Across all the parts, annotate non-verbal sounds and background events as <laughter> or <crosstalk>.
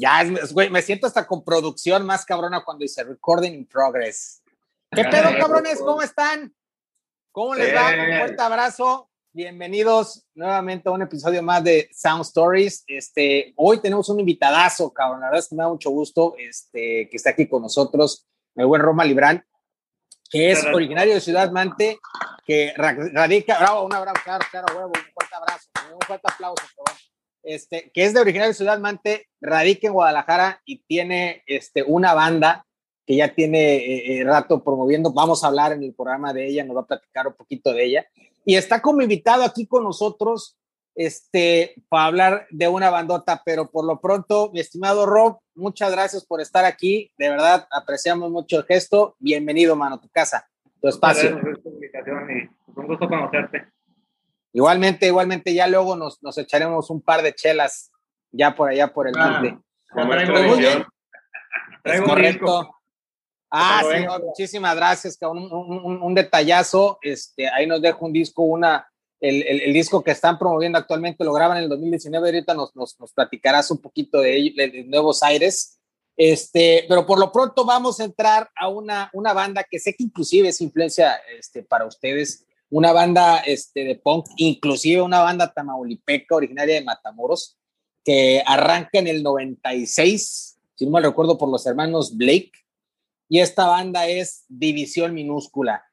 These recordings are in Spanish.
Ya, es, güey, me siento hasta con producción más cabrona cuando dice recording in progress. ¿Qué pedo, cabrones? ¿Cómo están? ¿Cómo les va? Un fuerte abrazo. Bienvenidos nuevamente a un episodio más de Sound Stories. Este, hoy tenemos un invitadazo, cabrón. La verdad es que me da mucho gusto este, que esté aquí con nosotros, el buen Roma Librán, que es originario de Ciudad Mante, que radica, bravo, un abrazo, claro, claro, huevo, un fuerte abrazo, un fuerte aplauso, cabrón este, que es de original de Ciudad Mante, radica en Guadalajara y tiene este, una banda que ya tiene eh, eh, rato promoviendo. Vamos a hablar en el programa de ella, nos va a platicar un poquito de ella. Y está como invitado aquí con nosotros este, para hablar de una bandota, pero por lo pronto, mi estimado Rob, muchas gracias por estar aquí. De verdad, apreciamos mucho el gesto. Bienvenido, mano, a tu casa, tu espacio. Gracias por invitación y un gusto conocerte. Igualmente, igualmente, ya luego nos, nos echaremos un par de chelas ya por allá por el ah, Muy bien. correcto. Ah, sí, muchísimas gracias, un, un, un, detallazo. Este, ahí nos dejo un disco, una, el, el, disco que están promoviendo actualmente, lo graban en el 2019, ahorita nos, nos, nos platicarás un poquito de, de, Nuevos Aires. Este, pero por lo pronto vamos a entrar a una, una banda que sé que inclusive es influencia este, para ustedes una banda este, de punk, inclusive una banda tamaulipeca originaria de Matamoros, que arranca en el 96, si no mal recuerdo, por los hermanos Blake, y esta banda es División Minúscula.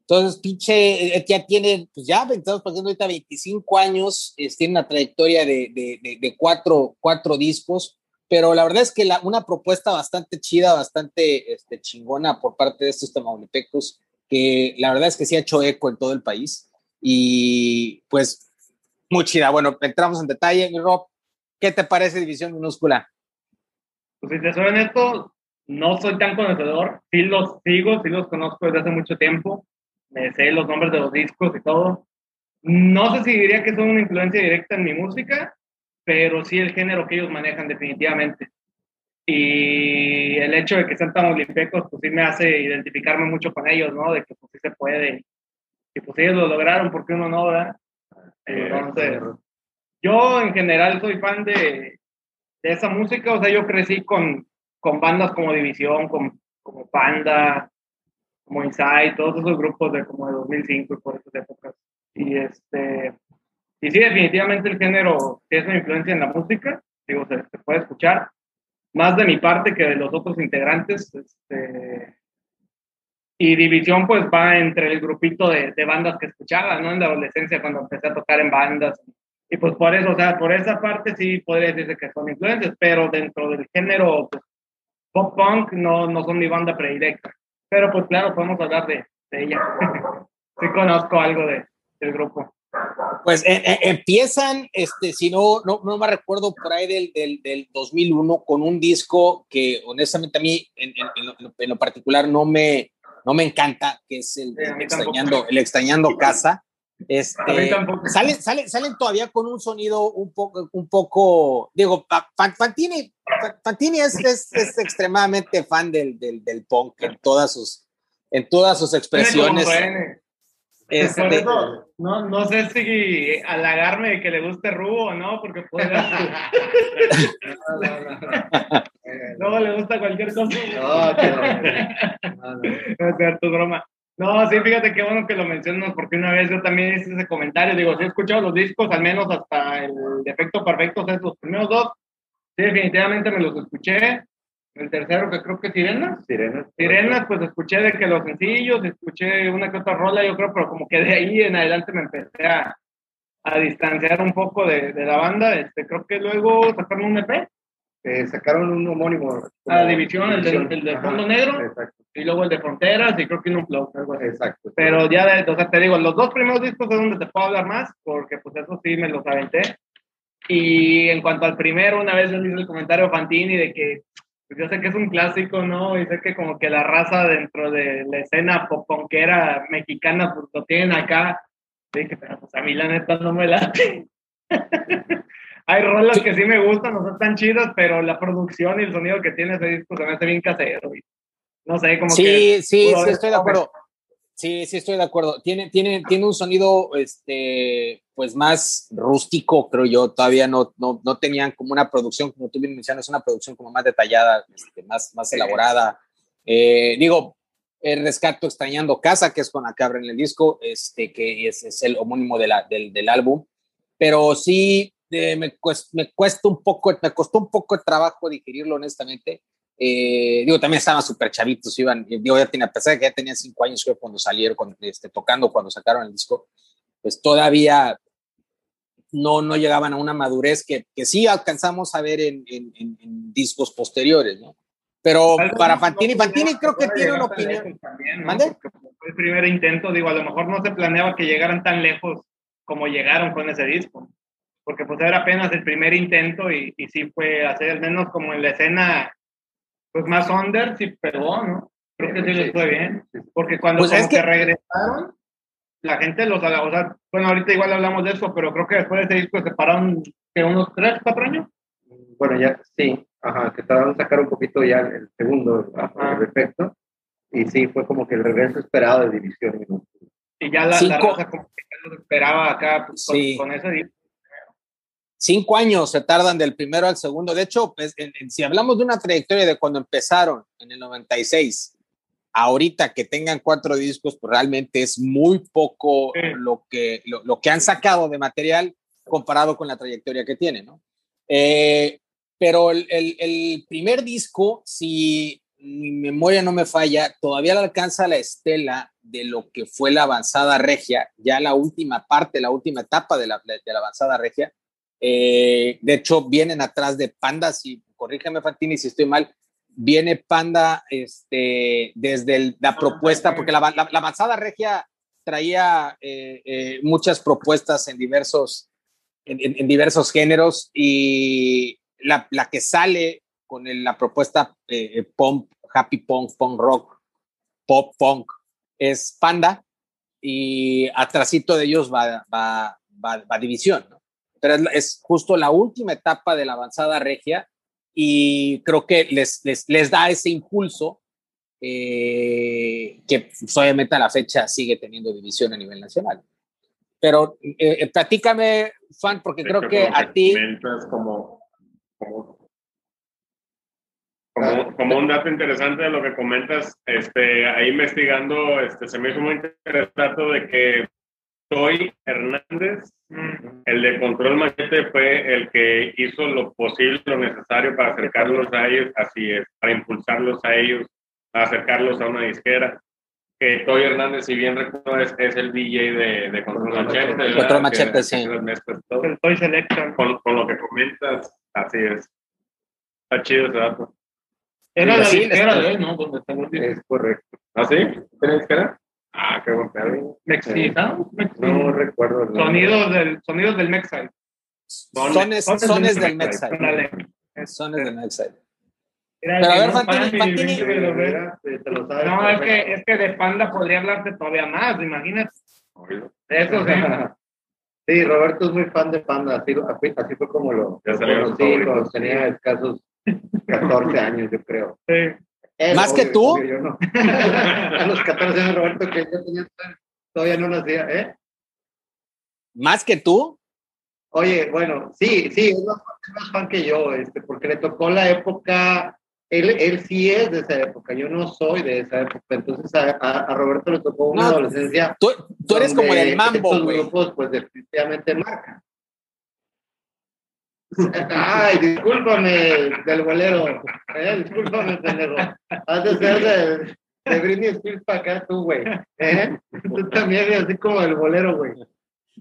Entonces, pinche, eh, ya tiene, pues ya, estamos pasando ahorita 25 años, tiene una trayectoria de, de, de, cuatro, cuatro, discos, pero la verdad es que la, una propuesta bastante chida, bastante este, chingona por parte de estos tamaulipecos que la verdad es que sí ha hecho eco en todo el país. Y pues, muy chida. Bueno, entramos en detalle. Rob, ¿qué te parece División Minúscula? Pues si te soy honesto, no soy tan conocedor. Sí los sigo, sí los conozco desde hace mucho tiempo. Me sé los nombres de los discos y todo. No sé si diría que son una influencia directa en mi música, pero sí el género que ellos manejan definitivamente. Y el hecho de que sean tan olímpicos, pues sí me hace identificarme mucho con ellos, ¿no? De que pues sí se puede. Y pues ellos lo lograron, porque uno no, ¿verdad? Entonces, yo en general soy fan de, de esa música, o sea, yo crecí con, con bandas como División, como, como Panda, como Inside, todos esos grupos de como de 2005 y por esas épocas. Y este, y sí, definitivamente el género tiene una influencia en la música, digo, se, se puede escuchar, más de mi parte que de los otros integrantes. Este, y División pues va entre el grupito de, de, bandas que escuchaba, ¿no? En la adolescencia cuando empecé a tocar en bandas. Y pues por eso, o sea, por esa parte sí podría decirse que son influencias, pero dentro del género pues, pop punk no, no son mi banda predilecta. Pero pues claro, podemos hablar de, de ella. <laughs> sí conozco algo de, del grupo. Pues eh, eh, empiezan, este, si no, no, no, me recuerdo por ahí del, del, del, 2001 con un disco que honestamente a mí en, en, lo, particular no me, no me encanta, que es el, extrañando, el extrañando casa. Este, salen, salen, salen todavía con un sonido un poco, un poco digo, Fantini, Fantini es, es, es, extremadamente fan del, del, del punk en todas sus, en todas sus expresiones. Este, no, no sé si halagarme de que le guste Rubo o no, porque puede. no, <laughs> no, le gusta cualquier cosa. No, <laughs> no. es cierto, broma. No, sí, fíjate qué bueno que lo mencionas, porque una vez yo también hice ese comentario. Digo, sí he escuchado los discos, al menos hasta el defecto perfecto, o sea, los primeros dos. Sí, definitivamente me los escuché. El tercero, que creo que Sirenas. Sirenas. Sirenas, pues escuché de que los sencillos, escuché una que otra rola, yo creo, pero como que de ahí en adelante me empecé a, a distanciar un poco de, de, la banda. Este, creo que luego sacaron un EP. Eh, sacaron un homónimo. A la división, el, de, el de fondo negro. Exacto. Y luego el de fronteras, y creo que un flow. Exacto. Pero ya, de, o sea, te digo, los dos primeros discos es donde te puedo hablar más, porque pues eso sí me los aventé. Y en cuanto al primero, una vez yo hice el comentario Fantini de que pues yo sé que es un clásico, ¿no? Y sé que como que la raza dentro de la escena poponquera mexicana pues lo tienen acá. Dije, pero pues a mí la neta no me late. <laughs> Hay rolas que sí me gustan, no son tan chidas, pero la producción y el sonido que tiene ese disco se me hace bien casero. No sé, como sí, que... Sí, sí, sí, estoy de acuerdo. Sí, sí, estoy de acuerdo. Tiene, tiene, tiene un sonido, este, pues más rústico, creo yo. Todavía no, no, no tenían como una producción, como tú bien mencionas, una producción como más detallada, este, más, más elaborada. Eh, digo, el rescato extrañando casa, que es con la que abren el disco, este, que es, es el homónimo de la, del, del álbum. Pero sí, me, cuesta, me cuesta un poco, me costó un poco de trabajo digerirlo, honestamente. Eh, digo, también estaban súper chavitos, iban, digo, ya tenía, a pesar de que ya tenía cinco años cuando salieron, cuando, este, tocando, cuando sacaron el disco, pues todavía no, no llegaban a una madurez que, que sí alcanzamos a ver en, en, en, discos posteriores, ¿no? Pero para Fantini, Fantini creo que tiene una opinión. También, ¿no? Fue el primer intento, digo, a lo mejor no se planeaba que llegaran tan lejos como llegaron con ese disco, porque pues era apenas el primer intento y, y sí fue hacer al menos como en la escena pues más under sí pegó, ¿no? Creo que sí les fue bien. Porque cuando pues como que... regresaron, la gente los, o sea, bueno, ahorita igual hablamos de eso, pero creo que después de ese disco se pararon que unos tres, cuatro años. Bueno, ya, sí, ajá, que a sacar un poquito ya el segundo al respecto. Y sí, fue como que el regreso esperado de división. Y ya la, la raza como que ya esperaba acá pues, sí. con, con ese disco cinco años se tardan del primero al segundo. De hecho, pues, en, en, si hablamos de una trayectoria de cuando empezaron en el 96, ahorita que tengan cuatro discos, pues realmente es muy poco sí. lo, que, lo, lo, que han sacado de material comparado con la trayectoria que tienen, ¿no? Eh, pero el, el, el, primer disco, si mi memoria no me falla, todavía le alcanza la estela de lo que fue la avanzada regia, ya la última parte, la última etapa de la, de la avanzada regia, eh, de hecho, vienen atrás de Panda, si corrígeme Fantini si estoy mal, viene Panda este, desde el, la propuesta, porque la, la, la, avanzada regia traía eh, eh, muchas propuestas en diversos, en, en, en diversos géneros y la, la, que sale con el, la propuesta eh, punk, happy punk, punk rock, pop punk, es Panda y atrásito de ellos va, va, va, va División, ¿no? Pero es, es, justo la última etapa de la avanzada regia y creo que les, les, les da ese impulso eh, que pues, obviamente a la fecha sigue teniendo división a nivel nacional. Pero eh, eh platícame, Fan, porque sí, creo que a ti... Como, como, como, como, un dato interesante de lo que comentas, este, ahí investigando, este, se me hizo muy interesante de que Toy Hernández, el de Control Machete, fue el que hizo lo posible, lo necesario para acercarlos a ellos, así es, para impulsarlos a ellos, a acercarlos a una disquera. Que Toy Hernández, si bien recuerdo, es, es el DJ de, de Control Machete. Control Machete, sí. El Toy Selector. Con, con, lo que comentas, así es. Está chido ese dato. Era la disquera de él, ¿no? Donde es correcto. ¿Ah, sí? ¿Tiene disquera? Ah, qué buen pedo. ¿Mexicano? No recuerdo. Sonidos del, sonidos del Mexide. Sones, sones, sones del Mexide. Sones del Mexide. Pero a ver, Fantini, Fantini. No, es que, es que de Panda podría hablarte todavía más, imagínate. Eso sí. <laughs> Sí, Roberto es muy fan de Panda, así, así fue como lo, lo conocí cuando tenía escasos 14 años, yo creo. Sí. Él, ¿Más obvio, que tú? Obvio, no. <laughs> a los 14 años, Roberto, que yo tenía, todavía no nacía, ¿eh? ¿Más que tú? Oye, bueno, sí, sí, es más, es más fan que yo, este, porque le tocó la época, él, él sí es de esa época, yo no soy de esa época, entonces a, a, a Roberto le tocó una no, adolescencia. Tú, tú eres como el mambo, güey. grupos, pues definitivamente marcan. Ay, discúlpame del bolero. Eh, discúlpame, pendejo. Has de ser de, de Britney Spears para acá tú, güey. ¿Eh? Tú también así como el bolero, güey.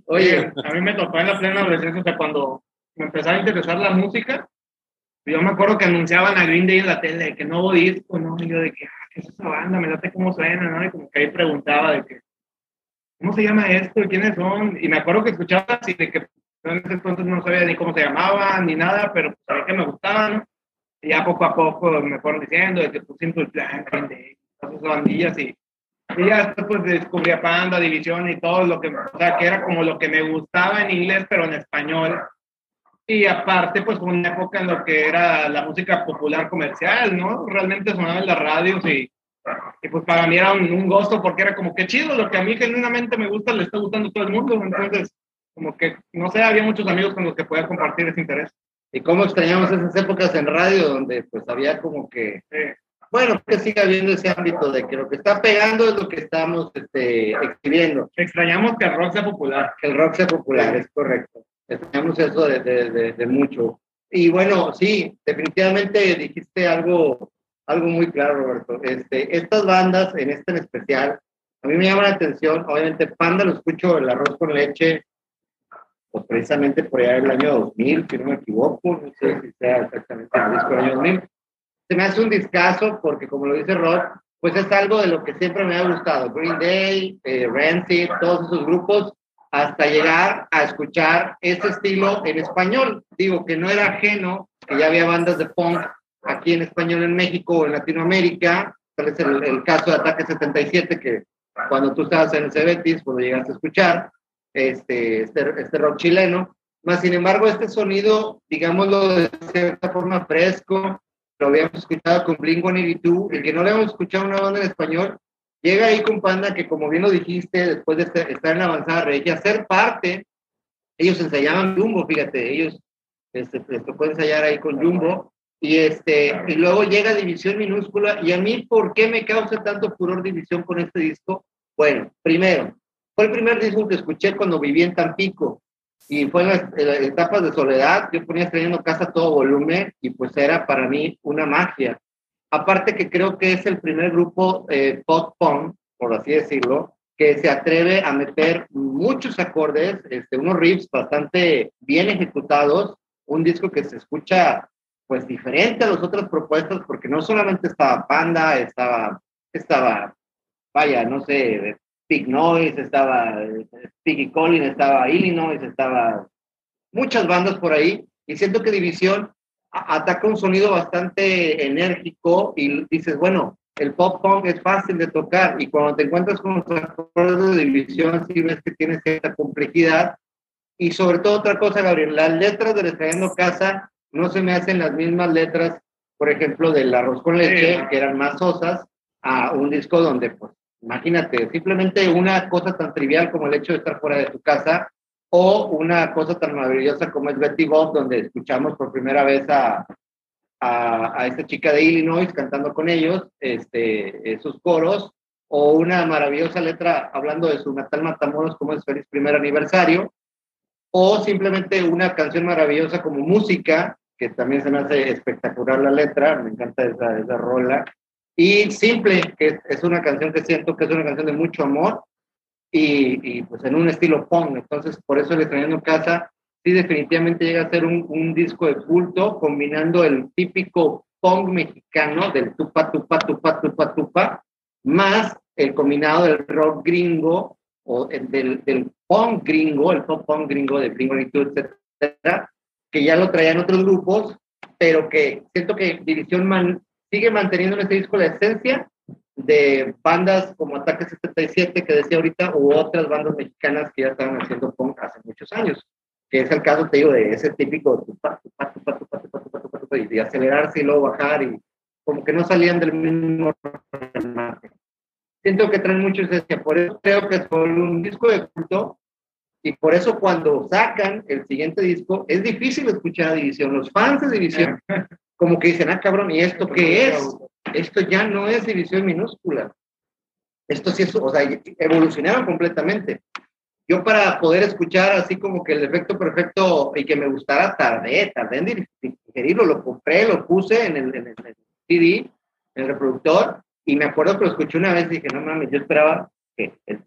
Oye, a mí me tocó en la plena adolescencia, o sea, cuando me empezaba a interesar la música, yo me acuerdo que anunciaban a Green Day en la tele, que nuevo disco, ¿no? Y yo de que, ah, ¿qué es esa banda? Me late cómo suena, ¿no? Y como que ahí preguntaba de que, ¿cómo se llama esto? ¿Y quiénes son? Y me acuerdo que escuchaba así de que en ese entonces no sabía ni cómo se llamaban ni nada, pero pues, sabía que me gustaban. Y ya poco a poco me fueron diciendo de que pues Simple Plan, de esas bandillas y, y ya después pues, descubrí a Panda, División y todo lo que, o sea, que era como lo que me gustaba en inglés, pero en español. Y aparte, pues fue una época en lo que era la música popular comercial, ¿no? Realmente sonaba en las radios y Y pues para mí era un, un gozo porque era como que chido, lo que a mí genuinamente me gusta le está gustando a todo el mundo. Entonces, como que, no sé, había muchos amigos con los que podía compartir ese interés. Y cómo extrañamos esas épocas en radio donde pues había como que, bueno, que siga habiendo ese ámbito de que lo que está pegando es lo que estamos este, exhibiendo. Extrañamos que el rock sea popular. Que el rock sea popular, es correcto. Extrañamos eso de, de, de, mucho. Y bueno, sí, definitivamente dijiste algo, algo muy claro, Roberto. Este, estas bandas, en este en especial, a mí me llama la atención, obviamente Panda lo escucho, el arroz con leche, pues precisamente por allá el año 2000, si no me equivoco, no sé si sea exactamente el disco del año 2000. Se me hace un discazo porque, como lo dice Rod, pues es algo de lo que siempre me ha gustado. Green Day, eh, Rancid, todos esos grupos, hasta llegar a escuchar ese estilo en español. Digo que no era ajeno, que ya había bandas de punk aquí en español en México o en Latinoamérica. Tal es el, caso de Ataque 77, que cuando tú estabas en el Cebetis, cuando llegaste a escuchar, este, este, este, rock chileno. Más sin embargo, este sonido, digámoslo de cierta forma fresco, lo habíamos escuchado con Blink-182, el que no le habíamos escuchado una banda en español, llega ahí con Panda, que como bien lo dijiste, después de estar en la avanzada regia, ser parte, ellos ensayaban Jumbo, fíjate, ellos este, les tocó ensayar ahí con Jumbo, y, este, y luego llega División Minúscula, y a mí, ¿por qué me causa tanto furor División con este disco? Bueno, primero, fue el primer disco que escuché cuando viví en Tampico y fue en las, etapas de soledad. Yo ponía estrenando casa a todo volumen y pues era para mí una magia. Aparte que creo que es el primer grupo eh, pop punk, por así decirlo, que se atreve a meter muchos acordes, este, unos riffs bastante bien ejecutados, un disco que se escucha pues diferente a las otras propuestas porque no solamente estaba Panda, estaba, estaba, vaya, no sé, Big Noise, estaba Piggy Collins, estaba Illinois, estaba muchas bandas por ahí, y siento que División ataca un sonido bastante enérgico y dices, bueno, el pop punk es fácil de tocar y cuando te encuentras con los acordes de División sí ves que tiene cierta complejidad y sobre todo otra cosa, Gabriel, las letras de Estrellando Casa no se me hacen las mismas letras, por ejemplo, del Arroz con Leche, que eran más sosas, a un disco donde pues Imagínate, simplemente una cosa tan trivial como el hecho de estar fuera de tu casa o una cosa tan maravillosa como es Betty Bob, donde escuchamos por primera vez a, a, esta chica de Illinois cantando con ellos este, esos coros, o una maravillosa letra hablando de su natal Matamoros como es Feliz Primer Aniversario, o simplemente una canción maravillosa como música, que también se me hace espectacular la letra, me encanta esa, esa rola, y Simple, que es una canción que siento que es una canción de mucho amor y, y pues en un estilo punk. Entonces, por eso el extrañando casa sí definitivamente llega a ser un, un, disco de culto, combinando el típico punk mexicano del tupa, tupa, tupa, tupa, tupa, más el combinado del rock gringo o del, del punk gringo, el pop punk gringo de Gringo etcétera, que ya lo traían otros grupos, pero que siento que División Man sigue manteniendo en este disco la esencia de bandas como Ataque 77 que decía ahorita, u otras bandas mexicanas que ya estaban haciendo punk hace muchos años, que es el caso, te digo, de ese típico y de acelerarse y luego bajar y como que no salían del mismo Siento que traen mucha esencia, por eso creo que es un disco de culto y por eso cuando sacan el siguiente disco es difícil escuchar a División. Los fans de División <laughs> como que dicen, ah, cabrón, ¿y esto qué es? Esto ya no es división minúscula. Esto sí es, o sea, evolucionaron completamente. Yo para poder escuchar así como que el efecto perfecto y que me gustara, tardé, tardé en digerirlo, lo compré, lo puse en el, en el, CD, en el reproductor, y me acuerdo que lo escuché una vez y dije, no mames, yo esperaba que el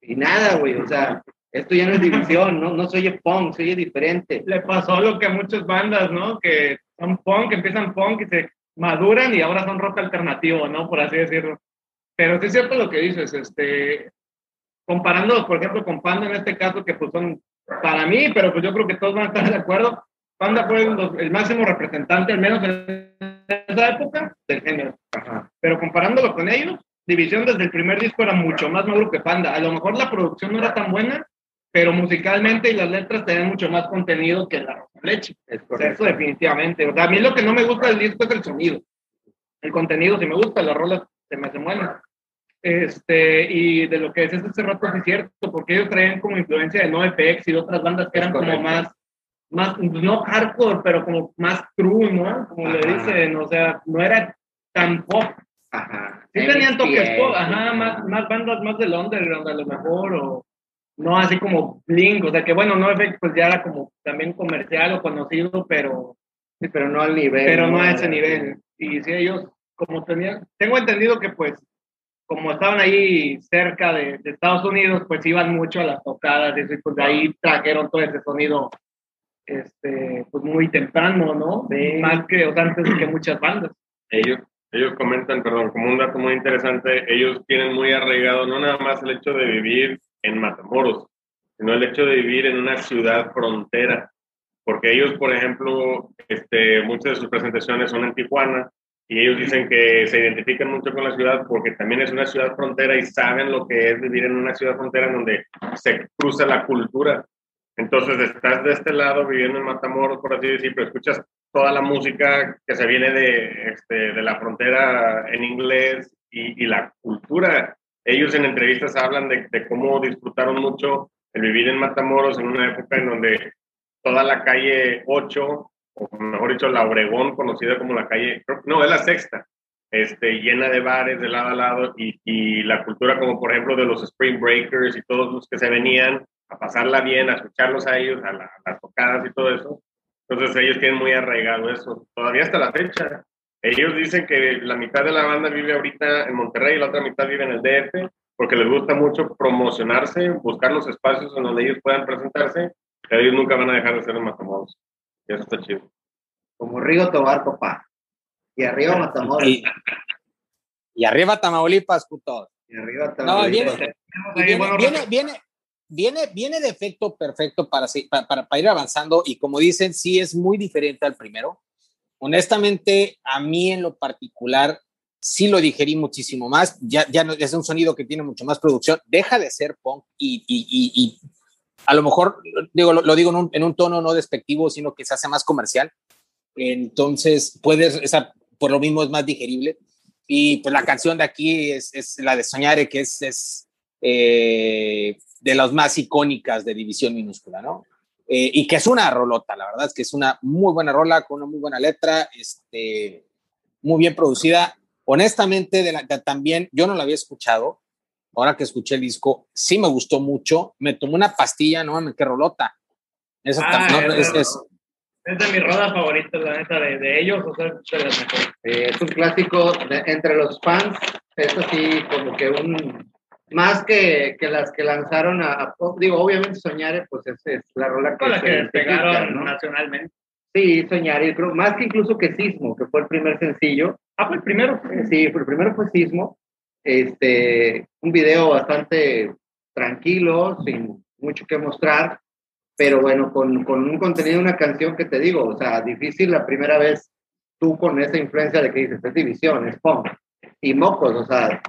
y nada, güey, o sea, esto ya no es división, no, no soy punk, soy diferente. Le pasó lo que a muchas bandas, ¿no? Que son punk, empiezan punk y se maduran y ahora son rock alternativo, ¿no? Por así decirlo. Pero sí es cierto lo que dices, este, comparando, por ejemplo, con Panda en este caso, que pues son, para mí, pero pues yo creo que todos van a estar de acuerdo, Panda fue el, máximo representante, al menos en esa época, del género. Pero comparándolo con ellos, División desde el primer disco era mucho más maduro que Panda. A lo mejor la producción no era tan buena, pero musicalmente y las letras tienen mucho más contenido que la leche. eso definitivamente. O sea, a mí lo que no me gusta del disco es el sonido. el contenido si me gusta, las rolas se me hacen buenas. Este, y de lo que decías hace rato es cierto, porque ellos traían como influencia de NoFX y de otras bandas que eran como más, más, no hardcore, pero como más true, ¿no? Como le dicen, o sea, no era tan pop. Ajá. Sí tenían toques pop, ajá, más, más bandas más del underground a lo mejor, o no así como Blink, o sea que bueno, NoFX pues ya era como también comercial o conocido, pero... Sí, pero no al nivel. Pero no, a ese nivel. Y si ellos, como tenían, tengo entendido que pues como estaban ahí cerca de, Estados Unidos, pues iban mucho a las tocadas y pues de ahí trajeron todo ese sonido este, pues muy temprano, ¿no? Más que, o sea, antes que muchas bandas. Ellos, ellos comentan, perdón, como un dato muy interesante, ellos tienen muy arraigado no nada más el hecho de vivir en Matamoros, sino el hecho de vivir en una ciudad frontera, porque ellos, por ejemplo, este, muchas de sus presentaciones son en Tijuana, y ellos dicen que se identifican mucho con la ciudad porque también es una ciudad frontera y saben lo que es vivir en una ciudad frontera en donde se cruza la cultura. Entonces estás de este lado viviendo en Matamoros, por así decir, pero escuchas toda la música que se viene de, este, de la frontera en inglés y, y, la cultura. Ellos en entrevistas hablan de, cómo disfrutaron mucho el vivir en Matamoros en una época en donde toda la calle 8 o mejor dicho, la Obregón, conocida como la calle, no, es la sexta, este, llena de bares de lado a lado y, y, la cultura como por ejemplo de los Spring Breakers y todos los que se venían a pasarla bien, a escucharlos a ellos, a, las tocadas y todo eso. Entonces ellos tienen muy arraigado eso, todavía hasta la fecha. Ellos dicen que la mitad de la banda vive ahorita en Monterrey y la otra mitad vive en el DF porque les gusta mucho promocionarse, buscar los espacios en donde ellos puedan presentarse, que ellos nunca van a dejar de ser más famosos. Eso está chido. Como Río Tobar, papá. Y arriba Matamoros. Y, arriba Tamaulipas, puto. Y arriba Tamaulipas. viene, viene, viene, viene, de efecto perfecto para, para, para ir avanzando y como dicen, sí es muy diferente al primero. Honestamente, a mí en lo particular, sí lo digerí muchísimo más. Ya, ya es un sonido que tiene mucho más producción. Deja de ser punk y, y, y, a lo mejor, digo, lo, digo en un, en un, tono no despectivo, sino que se hace más comercial. Entonces, puedes, esa, por lo mismo es más digerible. Y pues la canción de aquí es, es la de Soñare, que es, es eh, de las más icónicas de División Minúscula, ¿no? Eh, y que es una rolota, la verdad es que es una muy buena rola, con una muy buena letra, este, muy bien producida. Honestamente, de la, también yo no la había escuchado, ahora que escuché el disco, sí me gustó mucho. Me tomé una pastilla, no mames, qué rolota. Esa ah, no, es, es, es, de mis rolas favoritas, la neta, de, de ellos, o sea, de las mejores. Eh, es un clásico entre los fans, es así como que un. Más que, que las que lanzaron a, digo, obviamente Soñar, pues es, es la rola que, la que despegaron nacionalmente. Sí, Soñar, y creo, más que incluso que Sismo, que fue el primer sencillo. Ah, fue el primero. Sí, el primero fue Sismo este, un video bastante tranquilo, sin mucho que mostrar, pero bueno, con, con un contenido, una canción que te digo, o sea, difícil la primera vez tú con esa influencia de que dices, es división, es punk. Y mocos, o sea,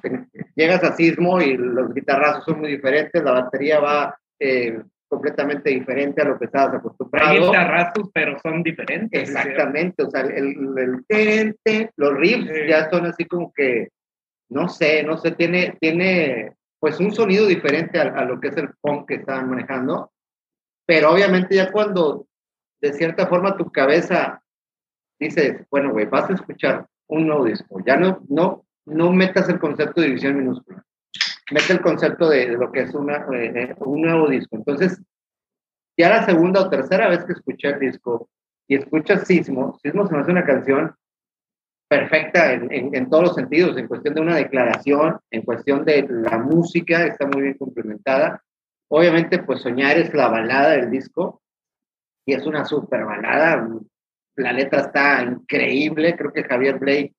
llegas a sismo y los guitarrazos son muy diferentes, la batería va eh, completamente diferente a lo que estabas acostumbrado. Hay guitarrazos, pero son diferentes. Exactamente, o sea, el, el, los riffs ya son así como que no sé, no sé, tiene, tiene pues un sonido diferente a, lo que es el punk que estaban manejando, pero obviamente ya cuando de cierta forma tu cabeza dice, bueno, güey, vas a escuchar un nuevo disco, ya no, no, no metas el concepto de división minúscula, mete el concepto de, lo que es una, eh, eh, un nuevo disco. Entonces, ya la segunda o tercera vez que escuché el disco y escuchas Sismo, Sismo se me hace una canción perfecta en, en, todos los sentidos, en cuestión de una declaración, en cuestión de la música, está muy bien complementada. Obviamente, pues Soñar es la balada del disco y es una super balada. La letra está increíble. Creo que Javier Blake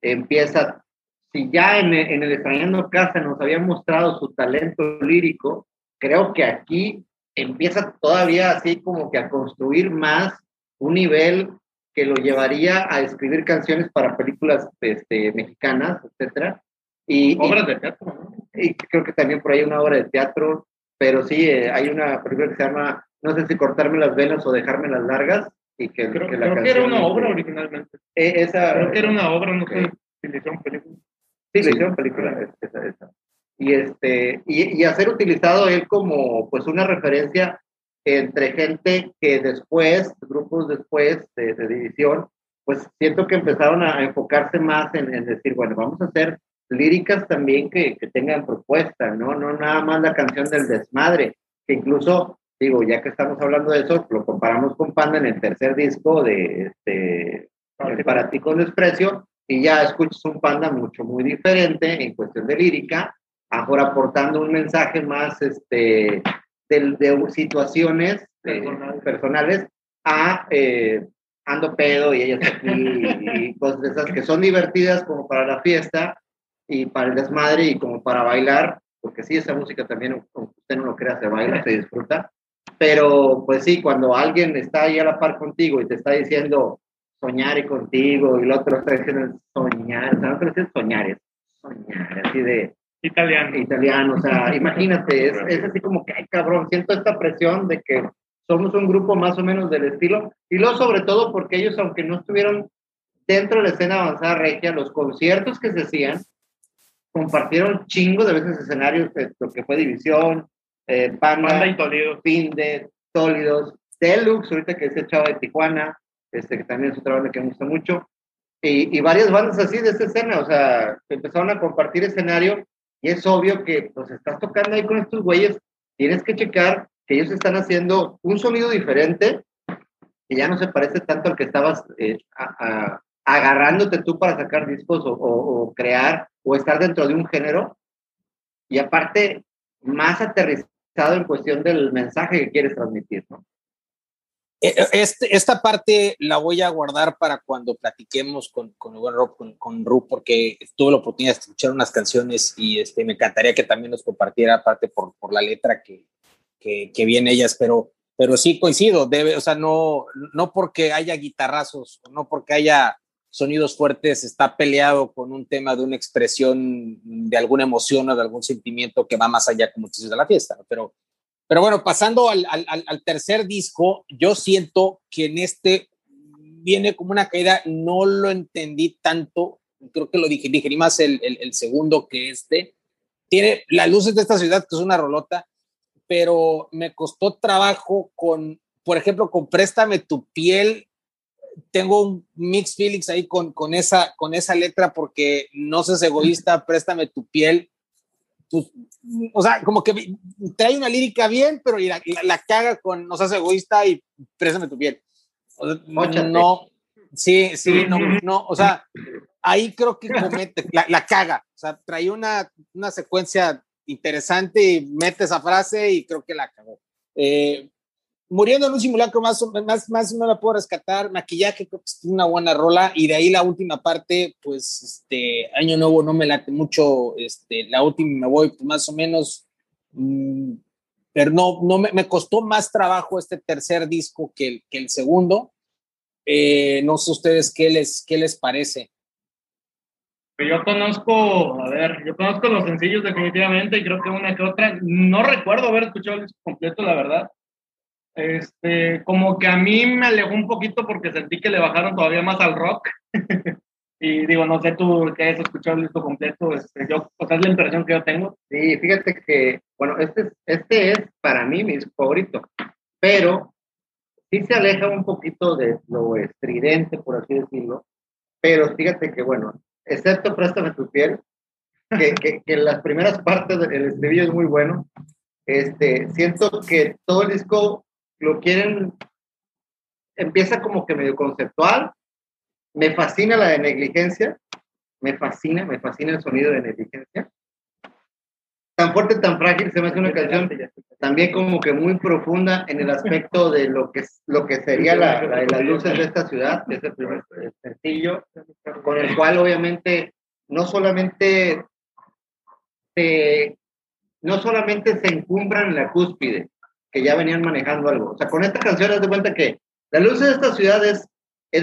empieza, si ya en, en el Extrañando Casa nos había mostrado su talento lírico, creo que aquí empieza todavía así como que a construir más un nivel que lo llevaría a escribir canciones para películas este, mexicanas, etcétera. Y, Obras de teatro. Y creo que también por ahí una obra de teatro, pero sí, eh, hay una película que se llama, no sé si cortarme las venas o dejarme las largas. Y que, creo que, la creo que era una obra originalmente. Eh, esa, creo que era una obra, no sé. Sí, le hicieron película. Sí, le hicieron película. Esa, esa. Y, este, y, y hacer utilizado él como pues una referencia entre gente que después, grupos después de, de división, pues siento que empezaron a enfocarse más en, en, decir, bueno, vamos a hacer líricas también que, que, tengan propuesta, ¿no? No nada más la canción del desmadre, que incluso, digo, ya que estamos hablando de eso, lo comparamos con Panda en el tercer disco de este, Para ti con desprecio, y ya escuchas un Panda mucho, muy diferente en cuestión de lírica, ahora aportando un mensaje más este, de, de situaciones eh, personales. a eh, ando pedo y ellas aquí y <laughs> cosas de esas que son divertidas como para la fiesta y para el desmadre y como para bailar, porque sí, esa música también, aunque usted no lo crea, se baila, se disfruta, pero pues sí, cuando alguien está ahí a la par contigo y te está diciendo soñar y contigo y el otro está diciendo soñar, o sea, no te soñar, es soñar, así de... Italiano. Italiano, o sea, <laughs> imagínate, es, es así como que, ay cabrón, siento esta presión de que somos un grupo más o menos del estilo, y luego sobre todo porque ellos, aunque no estuvieron dentro de la escena avanzada regia, los conciertos que se hacían, compartieron chingo de veces escenarios, lo que fue División, eh, Panda, Panda y Toledo. Finde, Tólidos, Deluxe, ahorita que es el chavo de Tijuana, este, que también es otra banda que me gusta mucho, y, y varias bandas así de esa escena, o sea, empezaron a compartir escenario, y es obvio que, pues, estás tocando ahí con estos güeyes, tienes que checar que ellos están haciendo un sonido diferente, que ya no se parece tanto al que estabas eh, agarrándote tú para sacar discos o, o, o, crear o estar dentro de un género, y aparte más aterrizado en cuestión del mensaje que quieres transmitir, ¿no? Este, esta parte la voy a guardar para cuando platiquemos con, con rock, con, con Ru, porque tuve la oportunidad de escuchar unas canciones y este, me encantaría que también nos compartiera, aparte por, por la letra que, que, que viene ellas, pero, pero sí coincido, debe, o sea, no, no porque haya guitarrazos, no porque haya sonidos fuertes, está peleado con un tema de una expresión de alguna emoción o de algún sentimiento que va más allá, como dices, de la fiesta, pero, pero bueno, pasando al, tercer disco, yo siento que en este viene como una caída, no lo entendí tanto, creo que lo dije, digerí más el, segundo que este. Tiene las luces de esta ciudad, que es una rolota, pero me costó trabajo con, por ejemplo, con Préstame tu piel. Tengo un mix feelings ahí con, con, esa, con esa letra porque no seas egoísta, <laughs> préstame tu piel. Pues, o sea, como que trae una lírica bien, pero la, la, la caga con no seas egoísta y préstame tu piel. O sea, no, sí, sí, no, no, o sea, ahí creo que comete, la, la caga. O sea, trae una, una secuencia interesante y mete esa frase y creo que la acabó. Eh, muriendo en un simulacro más, más, más no la puedo rescatar, maquillaje creo que es una buena rola y de ahí la última parte, pues este año nuevo no me late mucho, este, la última me voy pues, más o menos, mmm, pero no, no me, me, costó más trabajo este tercer disco que el, que el segundo. Eh, no sé ustedes qué les, qué les parece. Yo conozco, a ver, yo conozco los sencillos definitivamente y creo que una que otra, no recuerdo haber escuchado el disco completo, la verdad. Este, como que a mí me alejó un poquito porque sentí que le bajaron todavía más al rock. <laughs> y digo, no sé tú que has escuchado el disco completo, este, yo, o sea, es la impresión que yo tengo. Sí, fíjate que, bueno, este es, este es para mí mi favorito, pero sí se aleja un poquito de lo estridente, por así decirlo, pero fíjate que, bueno, excepto Préstame tu piel, que, que, que las primeras partes del estribillo es muy bueno. Este, siento que todo el disco lo quieren, empieza como que medio conceptual. Me fascina la de negligencia, me fascina, me fascina el sonido de negligencia. Tan fuerte, tan frágil, se me hace una canción también como que muy profunda en el aspecto de lo que, lo que sería la, la, las luces de esta ciudad, que es el primer sencillo, con el cual obviamente no solamente se, no solamente se encumbran en la cúspide, que ya venían manejando algo. O sea, con esta canción haz de cuenta que la luz de esta ciudad es,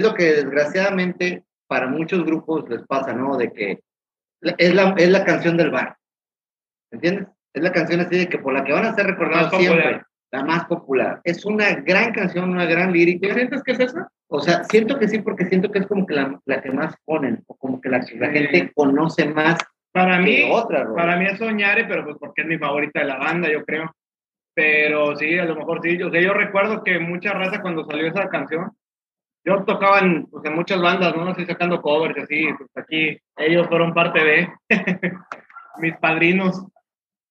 lo que desgraciadamente para muchos grupos les pasa, ¿no? De que es la, es la canción del bar. ¿Entiendes? Es la canción así de que por la que van a ser recordados siempre. la más popular. Es una gran canción, una gran lírica. ¿Sientes que es esa? O sea, siento que sí, porque siento que es como que la, la que más ponen, o como que la, la gente conoce más. Para mí, otra, para mí es Soñare, pero pues porque es mi favorita de la banda, yo creo. Pero sí, a lo mejor sí. O sea, yo recuerdo que mucha raza cuando salió esa canción, yo tocaba en, pues, en muchas bandas, ¿no? Así sacando covers, así, pues aquí ellos fueron parte de <laughs> mis padrinos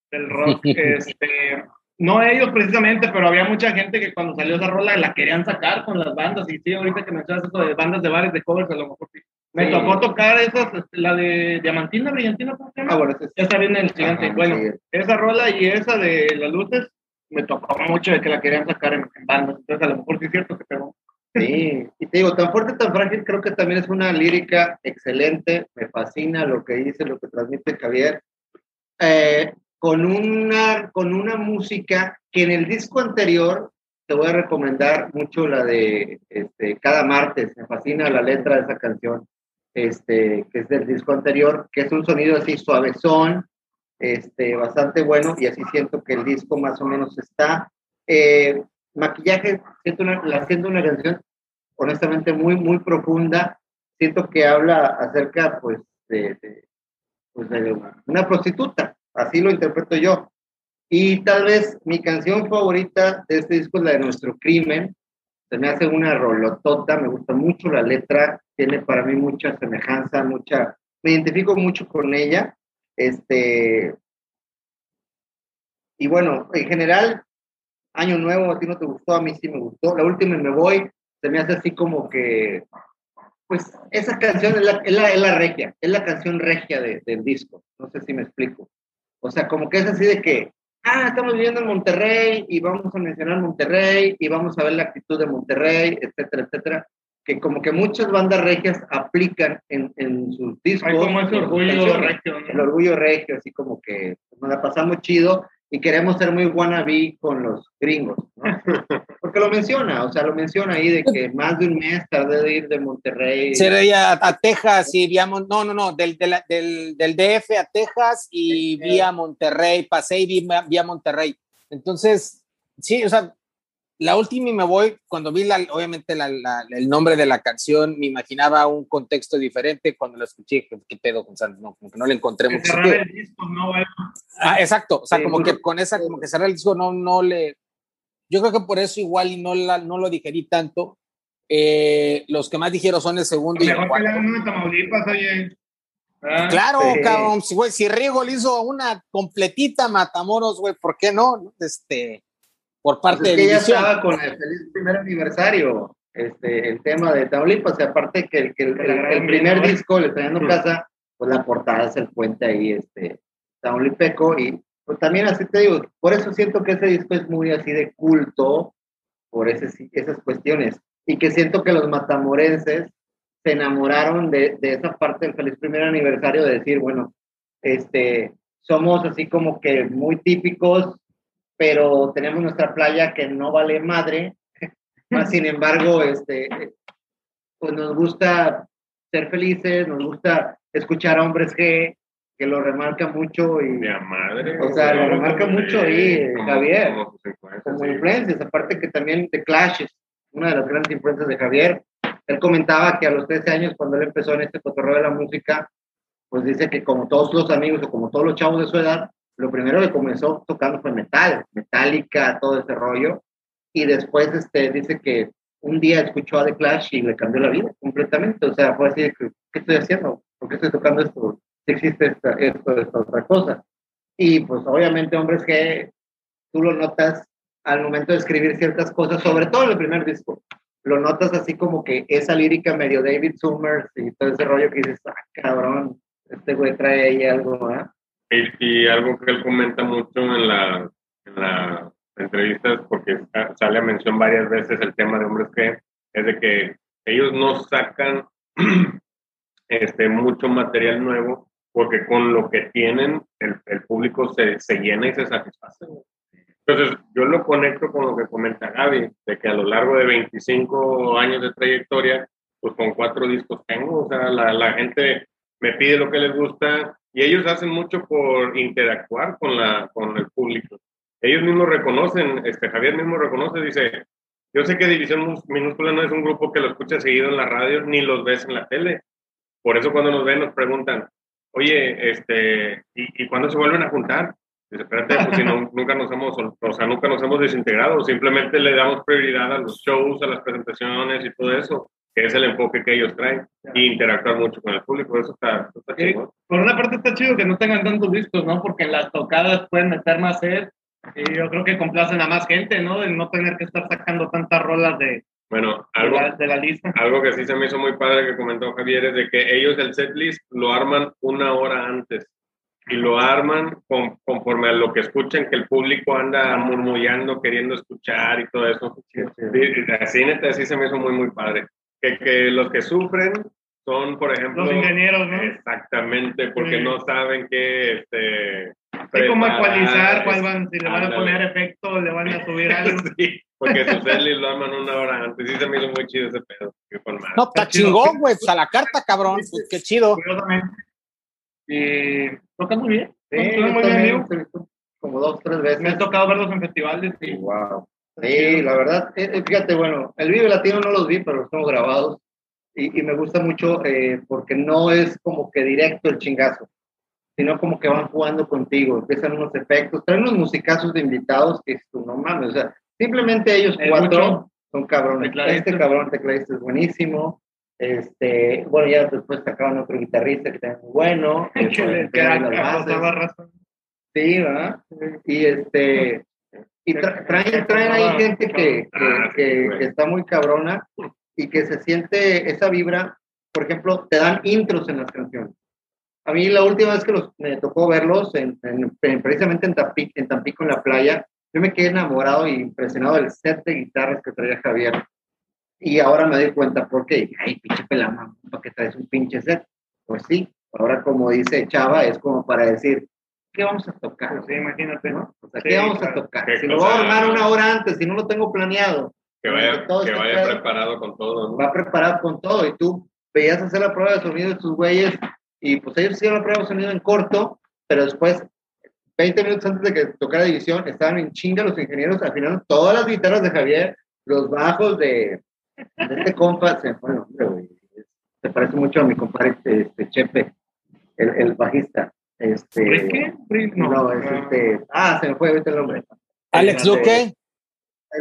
del rock. <laughs> este, no ellos precisamente, pero había mucha gente que cuando salió esa rola la querían sacar con las bandas. Y sí, ahorita que mencionas eso de bandas de bares de covers, a lo mejor sí. Me tocó tocar esas, este, la de Diamantina, Brillantina, ¿cómo se llama? Ah, bueno, esa viene en el siguiente. bueno, esa rola y esa de las luces, me tocó mucho de que la querían sacar en, bandas. Entonces, a lo mejor sí es cierto que pegó. Sí, <laughs> y te digo, tan fuerte, tan frágil, creo que también es una lírica excelente. Me fascina lo que dice, lo que transmite Javier. Eh, con una, con una música que en el disco anterior te voy a recomendar mucho la de este, Cada Martes, me fascina la letra de esa canción, este, que es del disco anterior, que es un sonido así suavezón, este, bastante bueno, y así siento que el disco más o menos está. Eh, maquillaje, siento una, siento una canción honestamente muy, muy profunda, siento que habla acerca, pues, de, pues de una prostituta, Así lo interpreto yo. Y tal vez mi canción favorita de este disco es la de Nuestro Crimen. Se me hace una rolotota, me gusta mucho la letra, tiene para mí mucha semejanza, mucha, me identifico mucho con ella. Este, y bueno, en general, Año Nuevo, a ti no te gustó, a mí sí me gustó. La última Me Voy, se me hace así como que, pues esa canción es la, es la, es la regia, es la canción regia de, del disco. No sé si me explico. O sea, como que es así de que, ah, estamos viviendo en Monterrey y vamos a mencionar Monterrey y vamos a ver la actitud de Monterrey, etcétera, etcétera. Que como que muchas bandas regias aplican en, en sus discos. Hay como ese orgullo regio. El orgullo regio, así como que nos la pasamos chido y queremos ser muy wannabe con los gringos, ¿no? <laughs> Porque lo menciona, o sea, lo menciona ahí de que más de un mes tardé de ir de Monterrey. Sería a, Texas y vía, no, no, no, del, del, del, DF a Texas y vía Monterrey, pasé y vía, vía Monterrey. Entonces, sí, o sea, la última y me voy, cuando vi la, obviamente el nombre de la canción, me imaginaba un contexto diferente. Cuando lo escuché, ¿qué, pedo con Santos? No, como que no le encontré mucho. el disco, no, Ah, exacto. O sea, como que con esa, como que cerrar el disco no, no le. Yo creo que por eso igual y no, la, no lo digerí tanto. Eh, los que más dijeron son el segundo y el cuarto. de Tamaulipas, oye. Ah, claro, cabrón, si, güey, si Riego le hizo una completita Matamoros, güey, ¿por qué no? Este, por parte pues de que ya estaba con el feliz primer aniversario, este, el tema de Tamaulipas, aparte que, el, que el, primer disco, Le Trayendo Casa, pues la portada es el puente ahí, este, Tamaulipeco, y pues también así te digo, por eso siento que ese disco es muy así de culto, por ese, esas cuestiones, y que siento que los matamorenses se enamoraron de, de esa parte del feliz primer aniversario, de decir, bueno, este, somos así como que muy típicos pero tenemos nuestra playa que no vale madre, <laughs> más sin embargo, este, pues nos gusta ser felices, nos gusta escuchar a hombres que, que lo remarca mucho y... Mi madre. O sea, lo remarca mucho ahí, Javier, como, influencias, aparte que también de Clash una de las grandes influencias de Javier. Él comentaba que a los 13 años, cuando él empezó en este cotorreo de la música, pues dice que como todos los amigos o como todos los chavos de su edad, lo primero que comenzó tocando fue metal, metálica, todo ese rollo, y después este, dice que un día escuchó a The Clash y le cambió la vida completamente, o sea, fue así, de que, ¿qué estoy haciendo? ¿Por qué estoy tocando esto? Si existe esta, esto, esta otra cosa. Y pues obviamente, hombres, que tú lo notas al momento de escribir ciertas cosas, sobre todo en el primer disco, lo notas así como que esa lírica medio David Summers y todo ese rollo que dices, ah, cabrón, este güey trae ahí algo, ¿eh? Y, algo que él comenta mucho en la, en la entrevistas, porque sale a mención varias veces el tema de hombres que es de que ellos no sacan <clears throat> este, mucho material nuevo porque con lo que tienen el, el público se, se, llena y se satisface. Entonces, yo lo conecto con lo que comenta Gaby, de que a lo largo de 25 años de trayectoria, pues con cuatro discos tengo, o sea, la, la gente me pide lo que les gusta, y ellos hacen mucho por interactuar con, la, con el público. ellos mismos reconocen, este Javier mismo reconoce, dice, yo sé que División Minúscula no es un grupo que lo escucha seguido en la radio ni los ves en la tele. Por eso cuando nos ven nos preguntan, oye, este, ¿y, cuándo se vuelven a juntar? Dice, espérate, pues si <laughs> nunca nos hemos, o sea, nunca nos hemos desintegrado, simplemente le damos prioridad a los shows, a las presentaciones y todo eso, que es el enfoque que ellos traen, y interactuar mucho con el público, eso está, está chido. Por una parte está chido que no tengan tantos discos, ¿no? Porque en las tocadas pueden meter más sed, y yo creo que complacen a más gente, ¿no? De no tener que estar sacando tantas rolas de, bueno, algo, de, la, lista. Algo que sí se me hizo muy padre que comentó Javier es de que ellos el setlist lo arman una hora antes y lo arman conforme a lo que escuchan, que el público anda murmullando, queriendo escuchar y todo eso. Así, neta, así se me hizo muy, muy padre. Que, que los que sufren son, por ejemplo... Los ingenieros, ¿no? Exactamente, porque no saben qué... Este, Sí, cómo ecualizar, cuál van, si le van a poner efecto, le van a subir algo. <laughs> sí, porque su setlist lo arman una hora antes. Sí, se me hizo muy chido ese pedo. No, está chingón, güey. Pues a la carta, cabrón. Pues, qué chido. Y tocan muy bien. Sí, muy bien, amigo. Como dos, tres veces. Me ha tocado verlos en festivales. Sí, wow. Sí, la verdad, eh, eh, fíjate, bueno, el Vive Latino no los vi, pero los tengo grabados. Y, y me gusta mucho eh, porque no es como que directo el chingazo sino como que van jugando contigo, empiezan unos efectos, traen unos musicazos de invitados que es tu no mames, o sea, simplemente ellos cuatro son cabrones. Este cabrón tecladista es buenísimo. Este, bueno, ya después sacaban otro guitarrista que también es bueno. <laughs> que, Sí, ¿verdad? Y este, y traen, traen ahí gente que, ah, que, que, está muy cabrona y que se siente esa vibra. Por ejemplo, te dan intros en las canciones. A mí la última vez que los, me tocó verlos, en, precisamente en Tampico, en Tampico, en la playa, yo me quedé enamorado y impresionado del set de guitarras que traía Javier. Y ahora me doy cuenta, ¿por qué? Ay, pinche pelama, ¿para qué traes un pinche set? Pues sí, ahora como dice Chava, es como para decir, ¿qué vamos a tocar? Pues sí, imagínate. ¿no? O sea, ¿qué vamos a tocar? Si lo voy a armar una hora antes, si no lo tengo planeado. Que vaya, que vaya preparado con todo. ¿no? Va preparado con todo. Y tú veías hacer la prueba de sonido de tus güeyes y pues ellos hicieron la prueba de sonido en corto, pero después, 20 minutos antes de que tocara división, estaban en chinga los ingenieros afinando todas las guitarras de Javier, los bajos de, de este compa, se bueno, se parece mucho a mi compadre este, Chepe, el, el bajista. Este? No, no, es este, ah, se me fue ahorita el nombre. Alex Luque.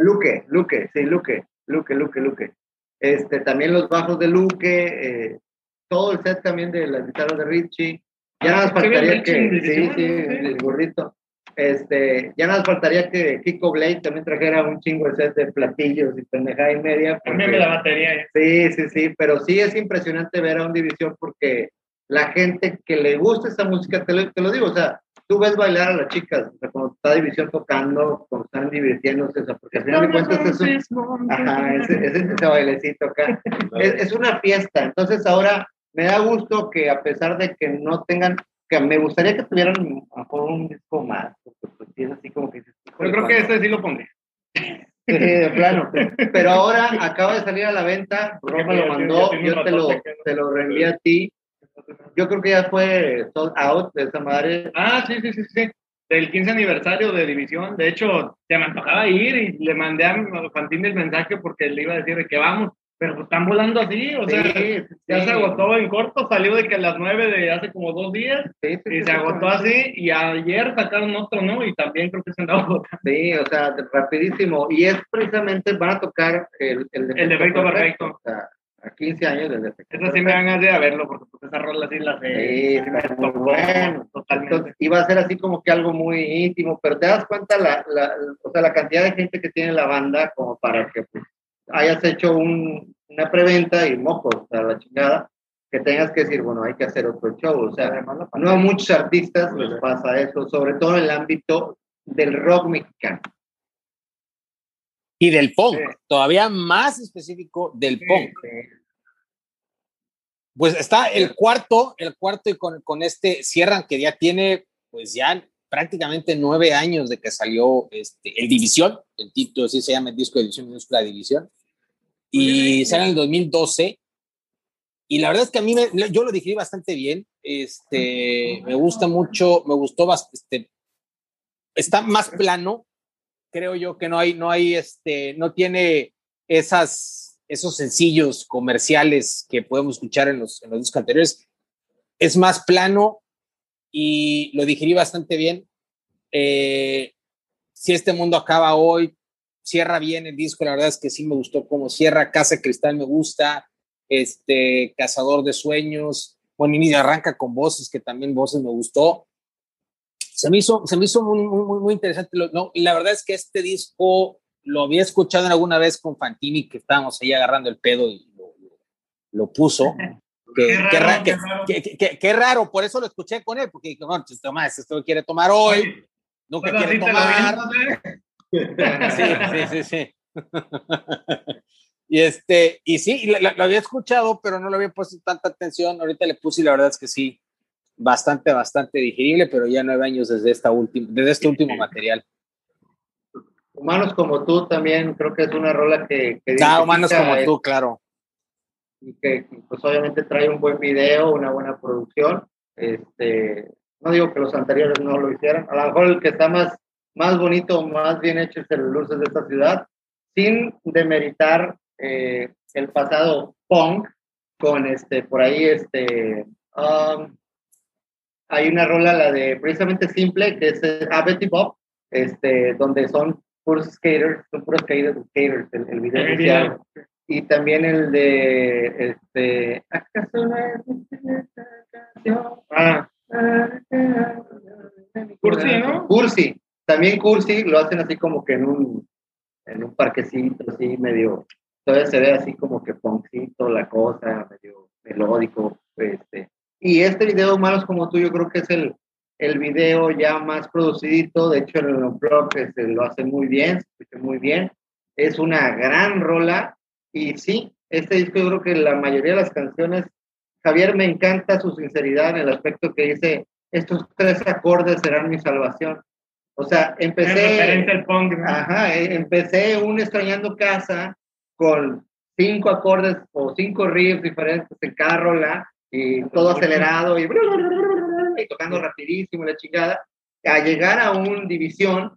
Luque, Luque, sí, Luque, Luque, Luque, Luque. Este, también los bajos de Luque, eh, todo el set también de las guitarras de Richie. Ya nada más faltaría que, sí, sí, el gordito. Este, ya nada más faltaría que Kiko Blade también trajera un chingo de set de platillos y pendejada y media. También la batería. ¿eh? Sí, sí, sí, pero sí es impresionante ver a un división porque la gente que le gusta esa música, te lo, te lo digo, o sea, tú ves bailar a las chicas, o sea, cuando está división tocando, cuando están divirtiéndose, o sea, porque al final de cuentas es un, ajá, ese, ese, bailecito acá, <laughs> es, es, una fiesta, entonces ahora me da gusto que a pesar de que no tengan, que me gustaría que tuvieran un disco más, porque pues es así como que... Yo creo que este sí lo pondré. <laughs> Sí, de plano. Pero ahora <laughs> acaba de salir a la venta, Roma lo mandó, yo te lo, te lo reenvié a ti. Yo creo que ya fue sold out de esa madre. Ah, sí, sí, sí, sí. Del 15 aniversario de División. De hecho, se me antojaba ir y le mandé a Fantín el mensaje porque le iba a decir de que vamos pero pues están volando así, o sea, ya se agotó en corto, salió de que a las nueve de hace como dos días, y se agotó así, y ayer sacaron otro, ¿no? Y también creo que se andaba agotando. Sí, o sea, rapidísimo, y es precisamente, van a tocar el, el defecto, el defecto perfecto. O sea, a 15 años del defecto. Eso sí me a ir a verlo, porque pues esa rola sí la sé. Sí, muy bueno. Totalmente. Entonces, iba a ser así como que algo muy íntimo, pero te das cuenta la, la, o sea, la cantidad de gente que tiene la banda como para que pues, hayas hecho un, una preventa y mocos, o sea, la chingada, que tengas que decir, bueno, hay que hacer otro show. O sea, no a muchos artistas les pasa eso, sobre todo en el ámbito del rock mexicano. Y del punk, todavía más específico del punk. Pues está el cuarto, el cuarto y con, con, este cierran que ya tiene, pues ya prácticamente nueve años de que salió este, el División, el título sí se llama el disco de División minúscula División, y sale en el 2012. Y la verdad es que a mí, me, yo lo digerí bastante bien, este, me gusta mucho, me gustó bastante, está más plano, creo yo que no hay, no hay, este, no tiene esas, esos sencillos comerciales que podemos escuchar en los, en los discos anteriores. Es más plano y lo digerí bastante bien. Eh, si este mundo acaba hoy, cierra bien el disco, la verdad es que sí me gustó como cierra, Casa Cristal me gusta, este, Cazador de Sueños, bueno, y arranca con voces, que también voces me gustó. Se me hizo, se me hizo muy, muy, muy interesante. No, y la verdad es que este disco lo había escuchado alguna vez con Fantini, que estábamos ahí agarrando el pedo y lo, lo, puso. Qué, raro, qué, raro, por eso lo escuché con él, porque no, pues, Tomás, esto quiere tomar hoy, nunca quiere tomar. Sí, sí, sí, sí. <laughs> y este, y sí, lo, había escuchado, pero no le había puesto tanta atención. Ahorita le puse y la verdad es que sí, bastante, bastante digerible, pero ya nueve años desde esta última, desde este último material. Humanos como tú también, creo que es una rola que. que ah, humanos como tú, claro. Y que, pues obviamente trae un buen video, una buena producción. Este, no digo que los anteriores no lo hicieran, a lo mejor el que está más más bonito, más bien hecho es el Luces de esta ciudad, sin demeritar eh, el pasado punk con este, por ahí, este, um, hay una rola, la de precisamente simple, que es eh, a Betty Bob, este, donde son puros skaters, son puros skaters, skaters el, el video Y también el de, este, ¿acaso no es Ah. Cursi, ¿no? Cursi, también Cursi lo hacen así como que en un, en un parquecito, así medio, todavía se ve así como que poncito la cosa, medio melódico. Este. Y este video, Malos como tú, yo creo que es el, el video ya más producidito, de hecho en el blog se este, lo hace muy bien, se muy bien. Es una gran rola y sí, este disco yo creo que la mayoría de las canciones, Javier me encanta su sinceridad en el aspecto que dice, estos tres acordes serán mi salvación. O sea, empecé. Ajá, eh, empecé un extrañando casa con cinco acordes o cinco riffs diferentes en cada rola y todo acelerado y, y tocando rapidísimo la chingada, a llegar a un división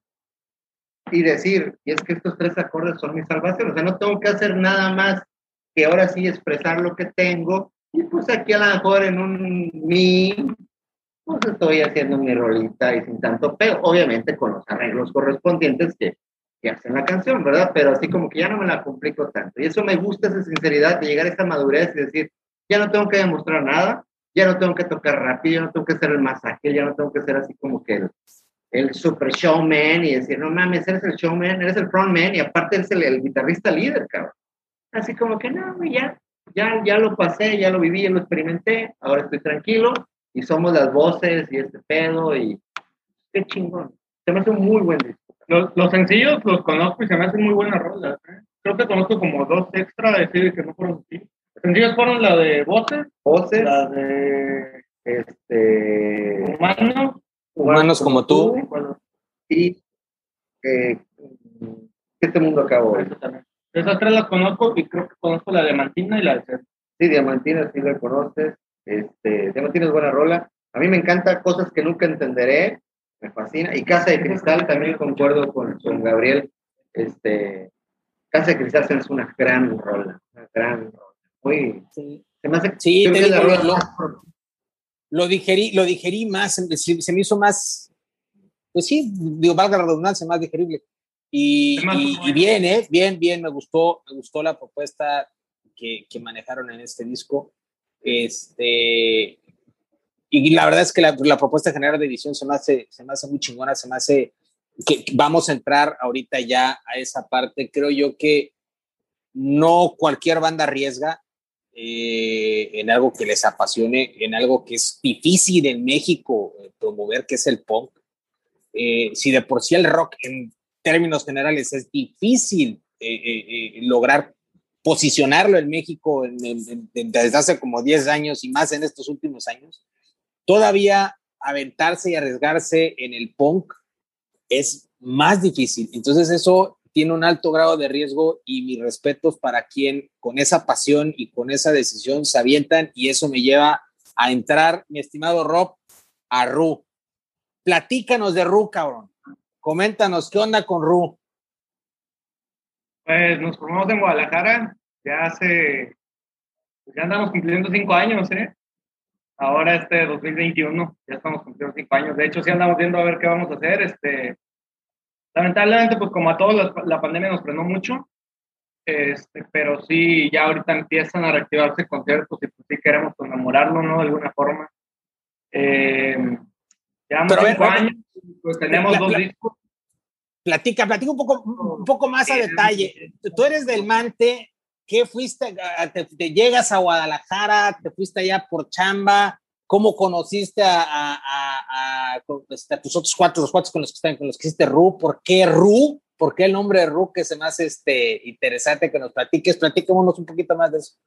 y decir, y es que estos tres acordes son mi salvación, o sea, no tengo que hacer nada más que ahora sí expresar lo que tengo, y pues aquí a lo mejor en un mi pues estoy haciendo mi rolita y sin tanto pero obviamente con los arreglos correspondientes que, que hacen la canción, ¿verdad? Pero así como que ya no me la complico tanto. Y eso me gusta, esa sinceridad de llegar a esta madurez y decir, ya no tengo que demostrar nada, ya no tengo que tocar rápido, ya no tengo que ser el masaje, ya no tengo que ser así como que el, el super showman y decir, no mames, eres el showman, eres el frontman y aparte eres el, guitarrista líder, cabrón. Así como que no, ya, ya, ya lo pasé, ya lo viví, ya lo experimenté, ahora estoy tranquilo y somos las voces y este pedo y qué chingón. Se me hace un muy buen disco. Los, los sencillos los conozco y se me hacen muy buenas rolas. ¿eh? Creo que conozco como dos extra de decir que no fueron así. Los sencillos fueron la de voces, voces, la de este humanos, humanos como tú, y eh, este mundo acabó. Esas tres las conozco y creo que conozco la de Diamantina y la de César. Sí, Diamantina sí la conoces. Este, no tienes buena rola. A mí me encanta cosas que nunca entenderé, me fascina. Y Casa de Cristal también concuerdo con, con Gabriel. Este, Casa de Cristal es una gran rola, una gran rola. Sí. Se me hace, sí, te digo, lo, lo, digerí, lo digerí más, se, me hizo más, pues sí, digo, valga la redundancia, más digerible. Y, y, bien, ¿eh? Bien, bien, me gustó, me gustó la propuesta que, que manejaron en este disco. Este, y la verdad es que la, propuesta general de edición se me, hace, se me hace muy chingona, se me hace que vamos a entrar ahorita ya a esa parte. Creo yo que no cualquier banda arriesga eh, en algo que les apasione, en algo que es difícil en México eh, promover, que es el punk. Eh, si de por sí el rock en términos generales es difícil lograr posicionarlo en México desde hace como 10 años y más en estos últimos años, todavía aventarse y arriesgarse en el punk es más difícil. Entonces eso tiene un alto grado de riesgo y mis respetos para quien con esa pasión y con esa decisión se avientan y eso me lleva a entrar, mi estimado Rob, a Ru. Platícanos de Ru, cabrón. Coméntanos, ¿qué onda con Ru? Pues nos formamos en Guadalajara ya hace, pues ya andamos cumpliendo cinco años, ¿eh? Ahora este 2021, ya estamos cumpliendo cinco años. De hecho, sí andamos viendo a ver qué vamos a hacer. Este, lamentablemente, pues como a todos, la, la pandemia nos frenó mucho. Este, pero sí, ya ahorita empiezan a reactivarse conciertos y pues sí queremos conmemorarlo, ¿no? De alguna forma. Eh, llevamos cinco años, pues tenemos dos discos. Platica, platica un poco, un poco más a detalle. Tú eres del Mante, ¿qué fuiste? Te, llegas a Guadalajara, te fuiste allá por chamba, ¿cómo conociste a, a, a, a, este, tus otros cuatro, los cuatro con los que están, con los que hiciste RU? ¿Por qué RU? ¿Por qué el nombre de RU que se me hace este, interesante que nos platiques? Platícanos un poquito más de eso.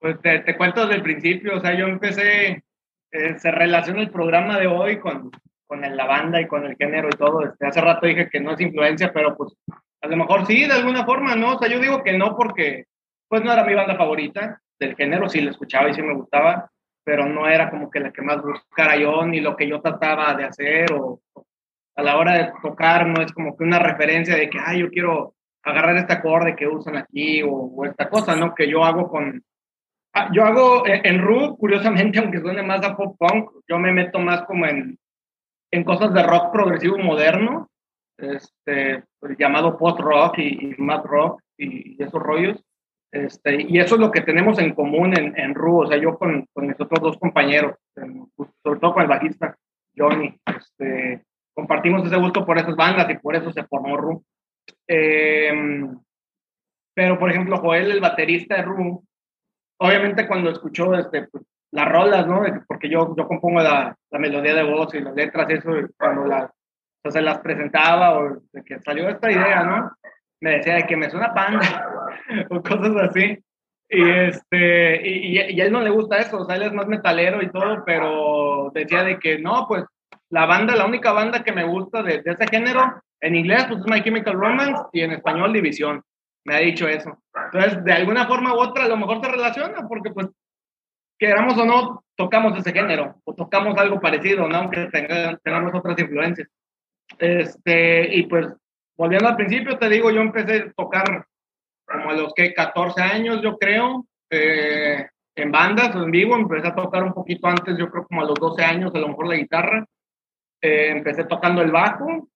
Pues te, te cuento desde el principio, o sea, yo empecé, eh, se relaciona el programa de hoy con, con la banda y con el género y todo. Este, hace rato dije que no es influencia, pero pues a lo mejor sí, de alguna forma, ¿no? O sea, yo digo que no porque pues no era mi banda favorita del género, sí la escuchaba y sí me gustaba, pero no era como que la que más buscara yo, ni lo que yo trataba de hacer, o, a la hora de tocar no es como que una referencia de que, ay, yo quiero agarrar este acorde que usan aquí o, esta cosa, ¿no? Que yo hago con, Ah, yo hago en, en Ru, curiosamente, <laughs> aunque suene más a pop punk, yo me meto más como en, en cosas de rock progresivo moderno, este, llamado post rock y, y mad rock y, y, esos rollos. Este, y eso es lo que tenemos en común en, en Ru, o sea, yo con, con mis otros dos compañeros, pues, sobre todo con el bajista Johnny, este, compartimos ese gusto por esas bandas y por eso se formó Ru. Eh, pero, por ejemplo, Joel, el baterista de Ru, obviamente cuando escuchó este, pues, las rolas, ¿no? Porque yo, yo compongo la, la, melodía de voz y las letras, eso, cuando las, o sea, las presentaba o de que salió esta idea, ¿no? Me decía de que me suena panda <laughs> o cosas así. Y, este, y, y, a él no le gusta eso, o sea, él es más metalero y todo, pero decía de que no, pues la banda, la única banda que me gusta de, de ese género, en inglés, pues es My Chemical Romance y en español, División me ha dicho eso. Entonces, de alguna forma u otra, a lo mejor se relaciona, porque pues, queramos o no, tocamos ese género, o tocamos algo parecido, ¿no? Aunque tenga, tengamos otras influencias. Este, y pues, volviendo al principio, te digo, yo empecé a tocar como a los que 14 años, yo creo, eh, en bandas en vivo, empecé a tocar un poquito antes, yo creo como a los 12 años, a lo mejor la guitarra. Eh, empecé tocando el bajo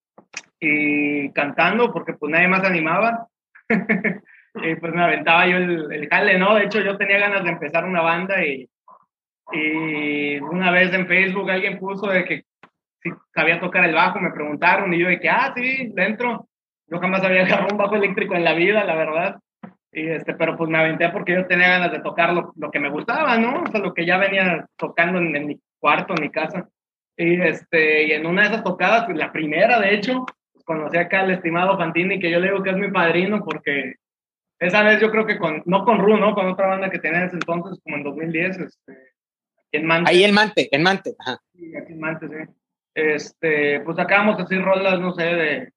y cantando, porque pues nadie más animaba <laughs> y pues me aventaba yo el, el, jale, ¿no? De hecho, yo tenía ganas de empezar una banda y, y una vez en Facebook alguien puso de que si sabía tocar el bajo, me preguntaron y yo de que, ah, sí, dentro. Yo jamás había agarrado un bajo eléctrico en la vida, la verdad. Y este, pero pues me aventé porque yo tenía ganas de tocar lo, lo que me gustaba, ¿no? O sea, lo que ya venía tocando en, en mi cuarto, en mi casa. Y, este, y en una de esas tocadas, pues, la primera, de hecho, conocí acá al estimado Fantini, que yo le digo que es mi padrino porque esa vez yo creo que con, no con Ru, ¿no? Con otra banda que tenía en ese entonces, como en 2010, este, en Mante. Ahí en Mante, en Mante. Ajá. Sí, aquí en Mante, sí. Este, pues acabamos de decir rolas, no sé, de,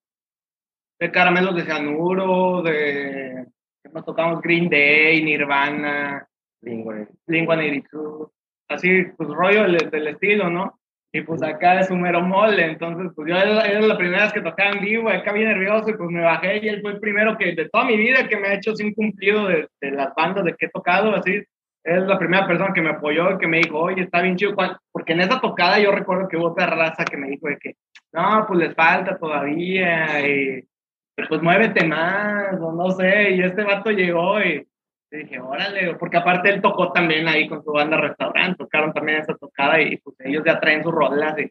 de caramelos de cianuro, de, nos tocamos Green Day, Nirvana, Lingua 82, así, pues rollo del, del estilo, ¿no? Y pues acá es un mero mole, entonces pues yo era, era, la primera vez que tocaba en vivo, acá bien nervioso y pues me bajé y él fue el primero que de toda mi vida que me ha hecho sin cumplido de, de las bandas de que he tocado, así, es la primera persona que me apoyó y que me dijo, oye, está bien chido, porque en esa tocada yo recuerdo que hubo otra raza que me dijo de que, no, pues les falta todavía, y pues muévete más, o no sé, y este vato llegó y dije, órale, porque aparte él tocó también ahí con su banda restaurante, tocaron también esa tocada y pues ellos ya traen sus rolas y,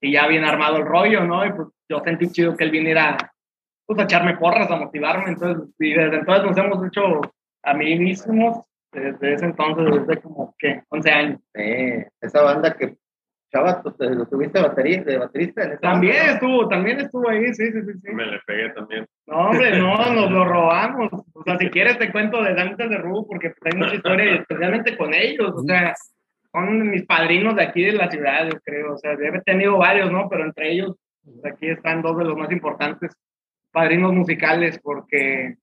y ya bien armado el rollo, ¿no? Y pues yo sentí chido que él viniera pues a echarme porras, a motivarme, entonces, y desde entonces nos hemos hecho a mí mismos, desde ese entonces, desde como, ¿qué? 11 años. Esa banda que Chava, ¿lo tuviste batería, de baterista? En también banda, estuvo, también estuvo ahí, sí, sí, sí, sí. Me le pegué también. No, hombre, no, <laughs> nos lo robamos. O sea, si quieres te cuento de antes de Ru, porque hay mucha historia, especialmente con ellos. O sea, son mis padrinos de aquí de la ciudad, yo creo. O sea, he tenido varios, ¿no? Pero entre ellos, aquí están dos de los más importantes padrinos musicales, porque,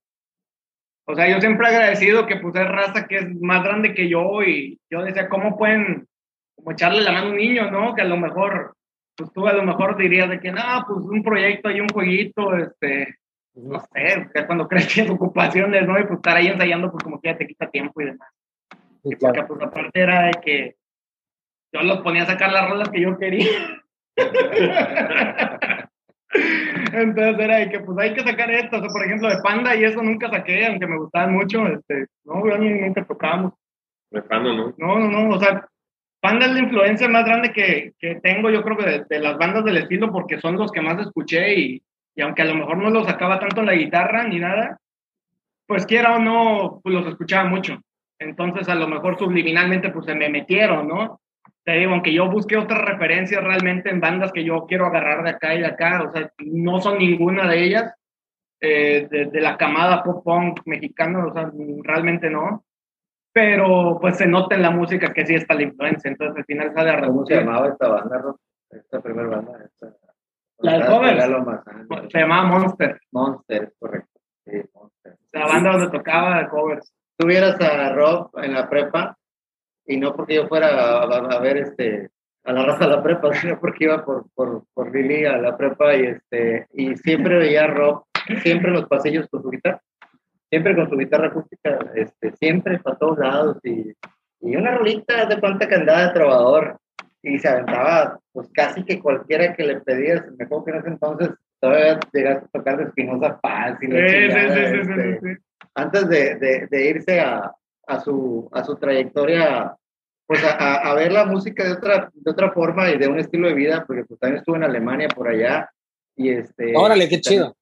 o sea, yo siempre he agradecido que pues es raza que es más grande que yo y yo decía, ¿cómo pueden como echarle la mano a un niño, ¿no? Que a lo mejor, pues tú a lo mejor dirías de que, no, pues un proyecto y un jueguito, este, no sé, cuando <laughs> crees que es ocupaciones, ¿no? Y pues estar ahí ensayando, pues como que ya te quita tiempo y demás. y porque pues aparte era de que yo los ponía a sacar las rolas que yo quería. <laughs> Entonces era de que pues hay que sacar esto, o sea, por ejemplo, de Panda y eso nunca saqué, aunque me gustaban mucho, este, no, nunca tocábamos. De Panda, ¿no? No, no, no, o sea, Panda es la influencia más grande que, que tengo, yo creo que de, las bandas del estilo, porque son los que más escuché y, y, aunque a lo mejor no los sacaba tanto en la guitarra ni nada, pues quiera o no, pues los escuchaba mucho. Entonces a lo mejor subliminalmente pues se me metieron, ¿no? Te digo, aunque yo busqué otras referencias realmente en bandas que yo quiero agarrar de acá y de acá, o sea, no son ninguna de ellas, eh, de, la camada pop punk mexicana, o sea, realmente no. Pero pues se nota en la música que sí está la influencia, entonces al final sale a ¿Cómo se llamaba esta banda, Esta primera banda. la de covers. Se llamaba Monster. Monster, correcto. Sí, Monster. La banda donde tocaba de covers. Tuvieras a Rob en la prepa, y no porque yo fuera a, ver este a la raza de la prepa, <laughs> sino porque iba por, por, por Lili a la prepa y, este, y siempre veía a Rob, siempre en los pasillos con su guitarra, siempre con su guitarra acústica, este, siempre para todos lados y, y una rolita de cuánta que andaba de trovador y se aventaba pues casi que cualquiera que le pedías, me acuerdo que en ese entonces todavía llegaste a tocar de Espinosa Paz y este, antes de, de, de irse a, a su, a su trayectoria, pues a, a, ver la música de otra, de otra forma y de un estilo de vida, porque pues también estuve en Alemania por allá y este... Órale, qué chido.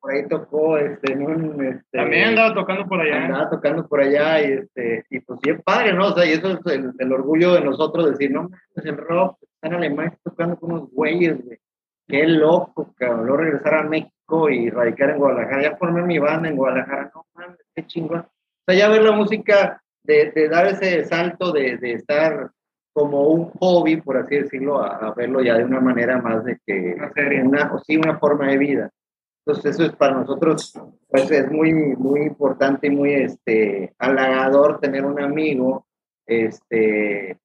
Por ahí tocó, este, en un, este, También andaba tocando por allá. Andaba tocando por allá y este, y pues bien padre, ¿no? O sea, y eso es el, el orgullo de nosotros, decir, no, es el rock, está en Alemania tocando con unos güeyes, güey. Qué loco, cabrón. Luego regresar a México y radicar en Guadalajara. Ya formé mi banda en Guadalajara. No mames, qué chingón sea, ya ver la música, de, de dar ese salto de, de, estar como un hobby, por así decirlo, a, verlo ya de una manera más de que una, o sí, una forma de vida. Entonces eso es para nosotros, pues es muy, muy importante y muy este, halagador tener un amigo este,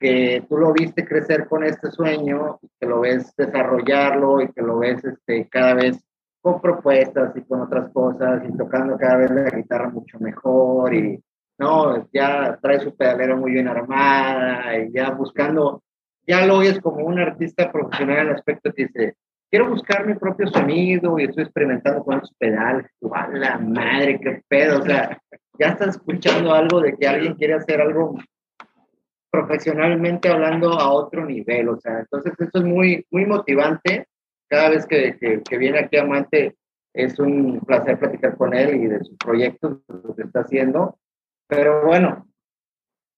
que tú lo viste crecer con este sueño, que lo ves desarrollarlo y que lo ves este, cada vez con propuestas y con otras cosas y tocando cada vez la guitarra mucho mejor y no, ya trae su pedalera muy bien armada y ya buscando, ya lo oyes como un artista profesional en aspecto que dice, quiero buscar mi propio sonido y estoy experimentando con los pedales, ¡a la madre, qué pedo! O sea, ya estás escuchando algo de que alguien quiere hacer algo profesionalmente hablando a otro nivel, o sea, entonces eso es muy, muy motivante cada vez que, que, viene aquí Amante es un placer platicar con él y de sus proyectos, lo que está haciendo. Pero bueno,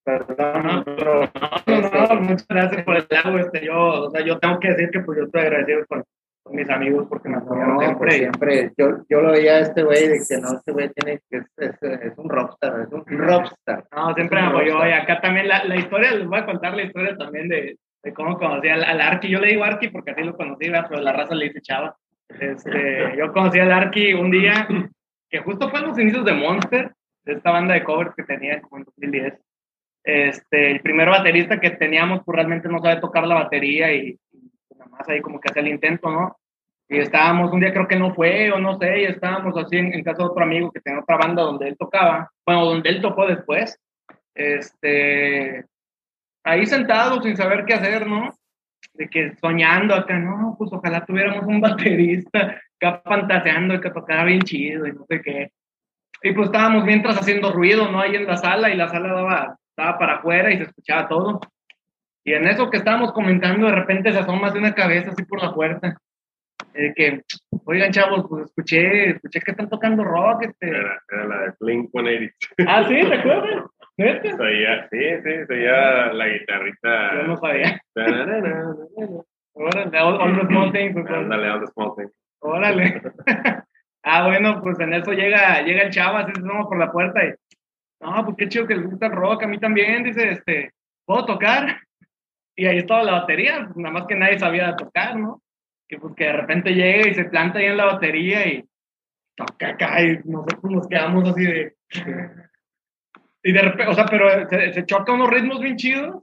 perdón, pero, no, no, no, muchas gracias por el agua. Este, yo, o sea, yo tengo que decir que pues yo estoy agradecido con, con mis amigos porque me apoyaron siempre. Pues, siempre. Yo, yo lo veía a este güey de que no, este güey tiene que es, es, es, un rockstar, es un rockstar. No, siempre me apoyó. Y acá también la, la historia, les voy a contar la historia también de, de cómo conocí al, al, Arqui. Yo le digo Arqui porque así lo conocí, pero la raza le dice Chava. Este, <laughs> yo conocí al Arqui un día que justo fue en los inicios de Monster, de esta banda de covers que tenía como en 2010. Este, el primer baterista que teníamos, pues realmente no sabe tocar la batería y, nada más ahí como que hace el intento, ¿no? Y estábamos, un día creo que no fue, o no sé, y estábamos así en, casa de otro amigo que tenía otra banda donde él tocaba, bueno, donde él tocó después. Este, ahí sentado sin saber qué hacer, ¿no? De que soñando acá, no, pues ojalá tuviéramos un <laughs> baterista acá fantaseando que tocara bien chido y no sé qué. Y pues estábamos mientras haciendo ruido, ¿no? Ahí en la sala y la sala daba, estaba para afuera y se escuchaba todo. Y en eso que estábamos comentando, de repente se asoma de una cabeza así por la puerta. Eh, que, oigan, chavos, pues escuché, escuché que están tocando rock. Este. Era, la de Blink 182. Ah, sí, ¿te acuerdas? Sabía, sí, sí, sabía la guitarrita. Yo no sabía. Órale, all, the small things. Ándale, all the small things. Órale. <laughs> ah, bueno, pues en eso llega, llega el chavo, así vamos por la puerta y, no, pues qué chido que les gusta el rock, a mí también, dice, este, ¿puedo tocar? Y ahí estaba la batería, pues, nada más que nadie sabía tocar, ¿no? Que pues de repente llega y se planta ahí en la batería y toca acá y nosotros nos quedamos así de... Y de repente, o sea, pero se, se choca unos ritmos bien chidos,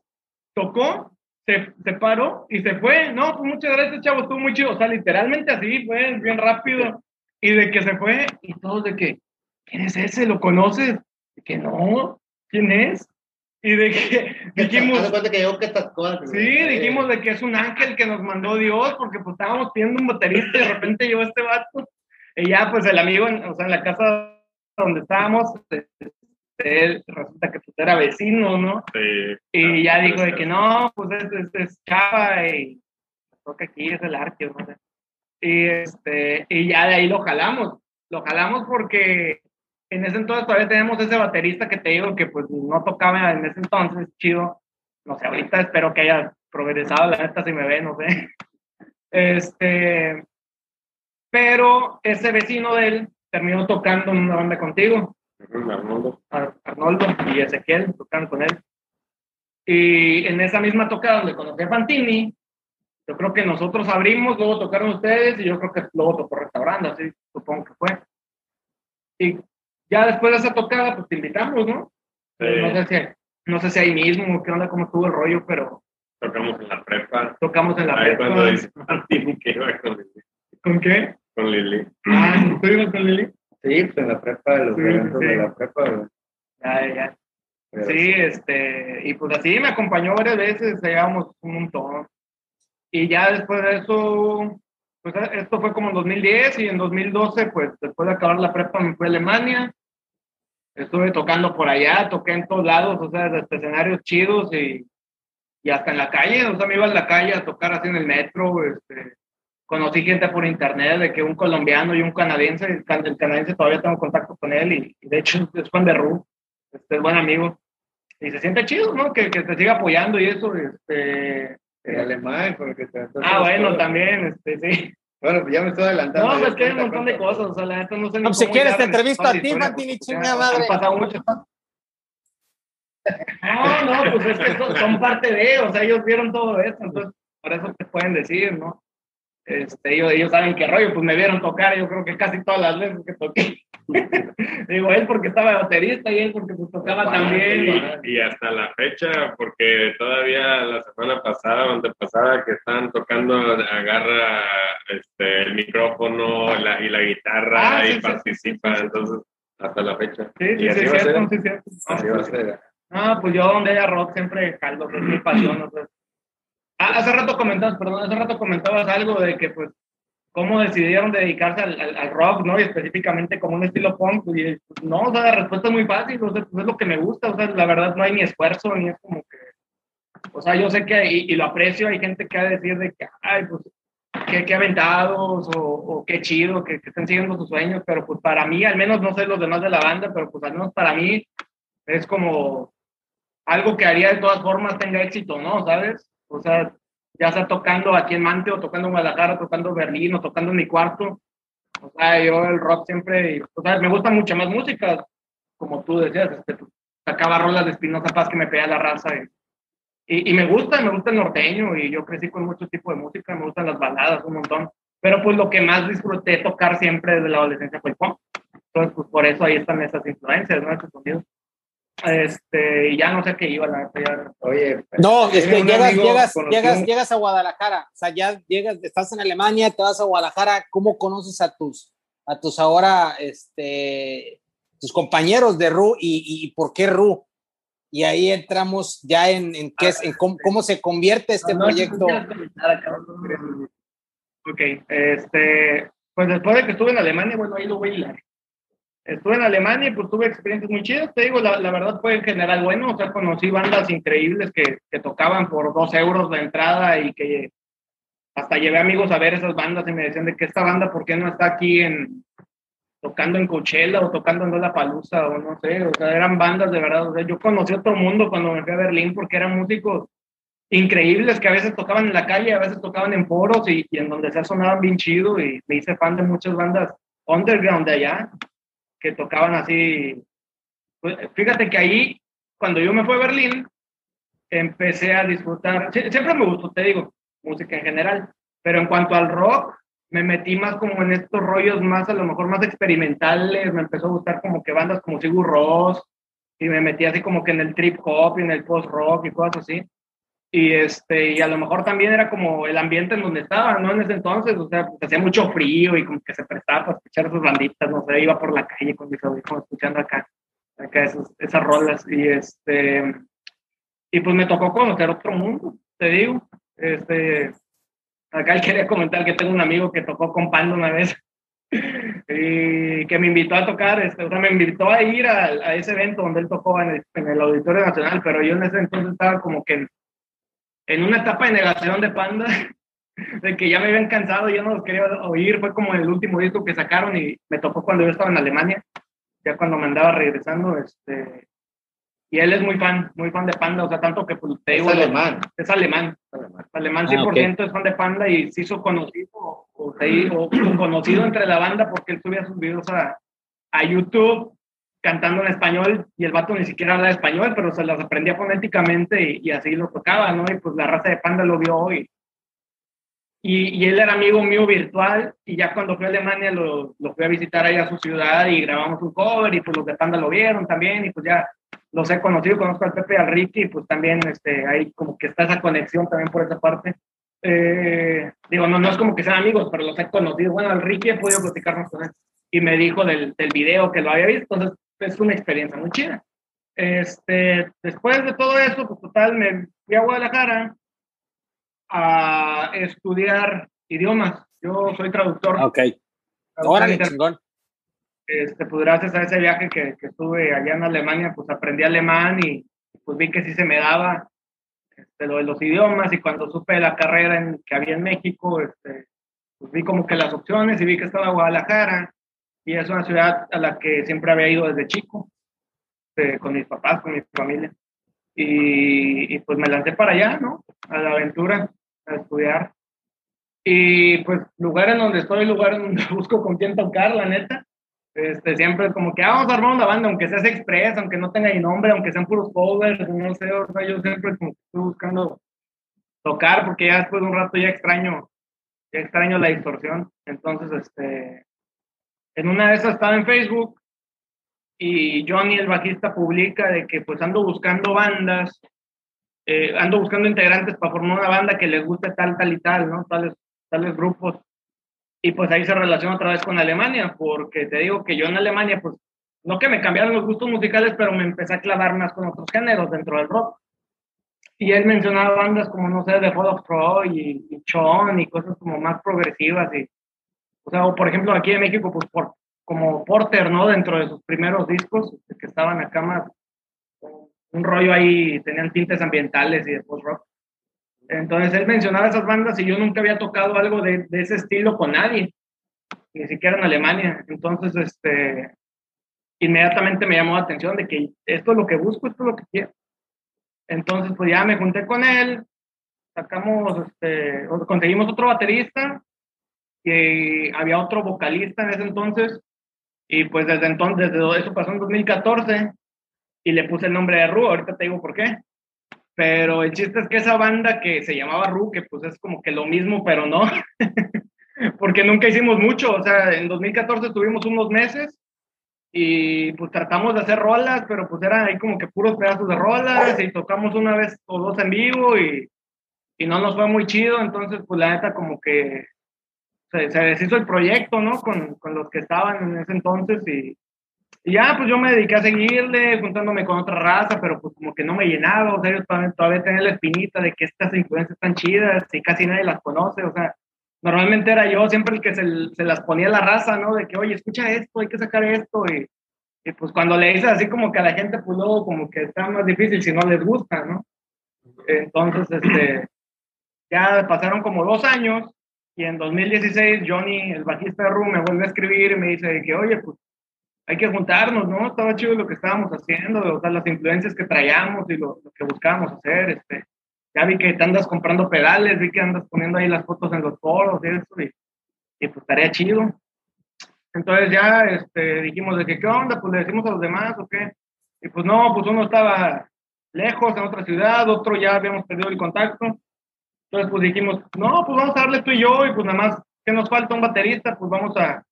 tocó, se, se, paró y se fue. No, pues muchas gracias, chavo, estuvo muy chido. O sea, literalmente así, fue bien rápido. Y de que se fue, y todos de que, ¿quién es ese? ¿Lo conoces? De que no, ¿quién es? Y de que <laughs> dijimos. que Sí, dijimos de que es un ángel que nos mandó Dios, porque pues estábamos pidiendo un baterista y de repente llegó este vato. Y ya, pues el amigo, o sea, en la casa donde estábamos, él resulta que pues, era vecino, ¿no? Sí. Y ya dijo de que no, pues es, es, Chava y creo que aquí es el arte, no. Y, este, y ya de ahí lo jalamos. Lo jalamos porque en ese entonces todavía tenemos ese baterista que te digo que pues no tocaba en ese entonces, chido. No sé, ahorita espero que haya progresado, la neta, si me ve, no sé. Este, pero ese vecino de él terminó tocando en una banda contigo. Arnoldo. Arnoldo y Ezequiel tocaron con él. Y en esa misma tocada donde conocí a Fantini, yo creo que nosotros abrimos, luego tocaron ustedes y yo creo que luego tocó restaurando, así supongo que fue. Y ya después de esa tocada, pues te invitamos, ¿no? No, sé si, no sé si ahí mismo, qué onda, cómo estuvo el rollo, pero... Tocamos en la prepa. Tocamos en la Ahí prepa. cuando dice Martín <laughs> que iba con Lili. ¿Con qué? Con Lili. Ah, ¿tú ibas con Lili? Sí, pues en la prepa, los Sí, eventos sí. de la prepa. güey. Ya, ya. Pero Sí, este, y pues así me acompañó varias veces, llevamos un montón. Y ya después de eso, pues esto fue como en 2010 y en 2012, pues después de acabar la prepa me fui a Alemania. Estuve tocando por allá, toqué en todos lados, o sea, desde escenarios chidos y, y hasta en la calle, o sea, me iba a la calle a tocar así en el metro, este, conocí gente por internet de que un colombiano y un canadiense, el, can- el canadiense todavía tengo contacto con él y, y de hecho es fan de Ru, este, es buen amigo. Y se siente chido, ¿no? Que, que te siga apoyando y eso, este... El alemán, con el que te Ah, bueno, también, este, sí. Bueno, pues ya me estoy adelantando. No, pues que hay un montón de cosas, o sea, la neta no sé ni No, pues, si cómo quieres, te entrevisto a ti, Fantini, porque chinga madre. Pasado muchas <laughs> No, no, pues es que son, son parte de, o sea, ellos vieron todo esto, entonces por eso te pueden decir, ¿no? Este, ellos, ellos saben qué rollo, pues me vieron tocar, yo creo que casi todas las veces que toqué. <laughs> Digo, él porque estaba baterista y él porque pues tocaba también. y- Y, hasta la fecha, porque todavía la semana pasada, donde pasada, que estaban tocando, agarra este, el micrófono la- y la guitarra Ah, y sí, participa, sí, sí, sí. entonces, hasta la fecha. Sí, sí, así sí, va a ser. cierto, sí, cierto. Así va a ser. Ah, pues yo donde haya rock siempre caldo, es mi pasión. o sea. Ah, hace rato comentabas, perdón, hace rato comentabas algo de que pues cómo decidieron dedicarse al, rock, ¿no? Y específicamente como un estilo punk, y pues, no, o sea, la respuesta es muy fácil, o sea, pues, es lo que me gusta, o sea, la verdad no hay ni esfuerzo, ni es como que, o sea, yo sé que, y, y lo aprecio, hay gente que va a decir de que, ay, pues, qué, aventados, o, qué chido, que, que siguiendo sus sueños, pero pues para mí, al menos no sé los demás de la banda, pero pues al menos para mí es como algo que haría de todas formas tenga éxito, ¿no? ¿Sabes? O sea, ya sea tocando aquí en Mante o tocando en Guadalajara, tocando en Berlín o tocando en mi cuarto. O sea, yo el rock siempre, o sea, me gusta mucha más música, como tú decías, este, pues, sacaba rolas de Espinosa Paz que me pedía la raza. Y, me gusta, me gusta el norteño y yo crecí con mucho tipo de música, me gustan las baladas un montón. Pero pues lo que más disfruté tocar siempre desde la adolescencia fue el punk. Entonces, pues por eso ahí están esas influencias, ¿no? Esos sonidos. Este, y ya no sé qué iba, la ya Oye, No, es tiene que un llegas, llegas, llegas, llegas a Guadalajara, o sea, ya llegas, estás en Alemania, te vas a Guadalajara, ¿cómo conoces a tus, a tus ahora, este, tus compañeros de RU y, y por qué RU? Y ahí entramos ya en, en qué es, en cómo, cómo se convierte este No, proyecto. no no, Ok, este, pues después de que estuve en Alemania, bueno, ahí lo voy a hilar. Estuve en Alemania y pues tuve experiencias muy chidas, te digo, la, la verdad fue en general bueno, o sea, conocí bandas increíbles que, que tocaban por dos euros de entrada y que hasta llevé amigos a ver esas bandas y me decían de que esta banda, ¿por qué no está aquí en tocando en Coachella o tocando en Lollapalooza o no sé, o sea, eran bandas de verdad, o sea, yo conocí otro mundo cuando me fui a Berlín porque eran músicos increíbles que a veces tocaban en la calle, a veces tocaban en foros y, y en donde se sonaban bien chido y me hice fan de muchas bandas underground de allá que tocaban así. Pues, fíjate que ahí, cuando yo me fui a Berlín, empecé a disfrutar, sie- siempre me gustó, te digo, música en general, pero en cuanto al rock, me metí más como en estos rollos más, a lo mejor más experimentales, me empezó a gustar como que bandas como Sigur Ross, y me metí así como que en el trip hop y en el post rock y cosas así. Y este y a lo mejor también era como el ambiente en donde estaba, ¿no? En ese entonces, o sea, pues, hacía mucho frío y como que se prestaba para escuchar esas banditas, no sé, iba por la calle con mis audífonos escuchando acá, acá esas rolas y este y pues me tocó conocer otro mundo, te digo, este acá <laughs> quería comentar que tengo un amigo que tocó con Panda una vez <laughs> y que me invitó a tocar, este, o sea, me invitó a ir a, a ese evento donde él tocó en el, en el Auditorio Nacional, pero yo en ese entonces estaba como que en una etapa de negación de Panda, <laughs> de que ya me habían cansado, ya no los quería oír, fue como el último disco que sacaron y me tocó cuando yo estaba en Alemania, ya cuando me andaba regresando, este, y él es muy fan, muy fan de Panda, o sea, tanto que pues, te digo, es alemán. Es alemán, alemán, 100% ah, es fan de Panda y se hizo conocido, o, o, conocido entre la banda porque él subía sus videos a, a YouTube cantando en español y el vato ni siquiera habla español, pero se las aprendía fonéticamente y, así lo tocaba, ¿no? Y pues la raza de Panda lo vio y, y, él era amigo mío virtual y ya cuando fui a Alemania lo, lo fui a visitar ahí a su ciudad y grabamos un cover y pues los de Panda lo vieron también y pues ya los he conocido, conozco al Pepe y al Ricky y pues también este, hay como que está esa conexión también por esa parte. Eh, digo, no, no es como que sean amigos, pero los he conocido. Bueno, al Ricky he podido platicarnos con él y me dijo del, del video que lo había visto, entonces es una experiencia muy chida. Este, después de todo eso, pues total, me fui a Guadalajara a estudiar idiomas. Yo soy traductor. Ok. Órale, chingón. Este, pues gracias a ese viaje que, que, estuve allá en Alemania, pues aprendí alemán y pues vi que sí se me daba este, lo de los idiomas y cuando supe la carrera en, que había en México, este, pues vi como que las opciones y vi que estaba Guadalajara y es una ciudad a la que siempre había ido desde chico, eh, con mis papás, con mi familia. Y, pues me lancé para allá, ¿no? A la aventura, a estudiar. Y pues lugar en donde estoy, lugar en donde <laughs> busco con quién tocar, la neta. Este, siempre es como que ah, vamos a armar una banda, aunque sea express, aunque no tenga ni nombre, aunque sean puros covers, no sé, o sea, yo siempre como que estoy buscando tocar, porque ya después de un rato ya extraño, ya extraño la distorsión. Entonces, este, en una de esas estaba en Facebook y Johnny, el bajista, publica de que pues ando buscando bandas, eh, ando buscando integrantes para formar una banda que les guste tal, tal y tal, ¿no? Tales, tales grupos. Y pues ahí se relaciona otra vez con Alemania, porque te digo que yo en Alemania, pues, no que me cambiaron los gustos musicales, pero me empecé a clavar más con otros géneros dentro del rock. Y él mencionaba bandas como, no sé, de Fall of Troy y, y Chon y cosas como más progresivas y o sea, o por ejemplo aquí en México, pues por, como Porter, ¿no? Dentro de sus primeros discos, este, que estaban acá más, un rollo ahí, tenían tintes ambientales y de post-rock. Entonces él mencionaba esas bandas y yo nunca había tocado algo de, de, ese estilo con nadie, ni siquiera en Alemania. Entonces, este, inmediatamente me llamó la atención de que esto es lo que busco, esto es lo que quiero. Entonces, pues ya me junté con él, sacamos, este, conseguimos otro baterista que había otro vocalista en ese entonces, y pues desde entonces, desde eso pasó en 2014, y le puse el nombre de Ru, ahorita te digo por qué. Pero el chiste es que esa banda que se llamaba Ru, que pues es como que lo mismo, pero no, <laughs> porque nunca hicimos mucho, o sea, en 2014 tuvimos unos meses y pues tratamos de hacer rolas, pero pues eran ahí como que puros pedazos de rolas y tocamos una vez o dos en vivo y, y no nos fue muy chido, entonces pues la neta como que se, deshizo el proyecto, ¿no? Con, con, los que estaban en ese entonces y, ya, pues yo me dediqué a seguirle, juntándome con otra raza, pero pues como que no me llenaba, o sea, ellos todavía, todavía tenían la espinita de que estas influencias están chidas y casi nadie las conoce, o sea, normalmente era yo siempre el que se, se las ponía a la raza, ¿no? De que, oye, escucha esto, hay que sacar esto, y, y pues cuando le dices así como que a la gente, pues luego como que está más difícil si no les gusta, ¿no? Entonces, este, ya pasaron como dos años y en 2016, Johnny, el bajista de Room, me vuelve a escribir y me dice que, oye, pues hay que juntarnos, ¿no? Estaba chido lo que estábamos haciendo, o sea, las influencias que traíamos y lo, que buscábamos hacer. Este, ya vi que te andas comprando pedales, vi que andas poniendo ahí las fotos en los foros y eso, y, y pues estaría chido. Entonces ya este, dijimos de que, ¿qué onda? Pues le decimos a los demás, ¿o qué? Y pues no, pues uno estaba lejos, en otra ciudad, otro ya habíamos perdido el contacto. Entonces, pues dijimos, no, pues vamos a darle tú y yo, y pues nada más que nos falta un baterista, pues vamos a,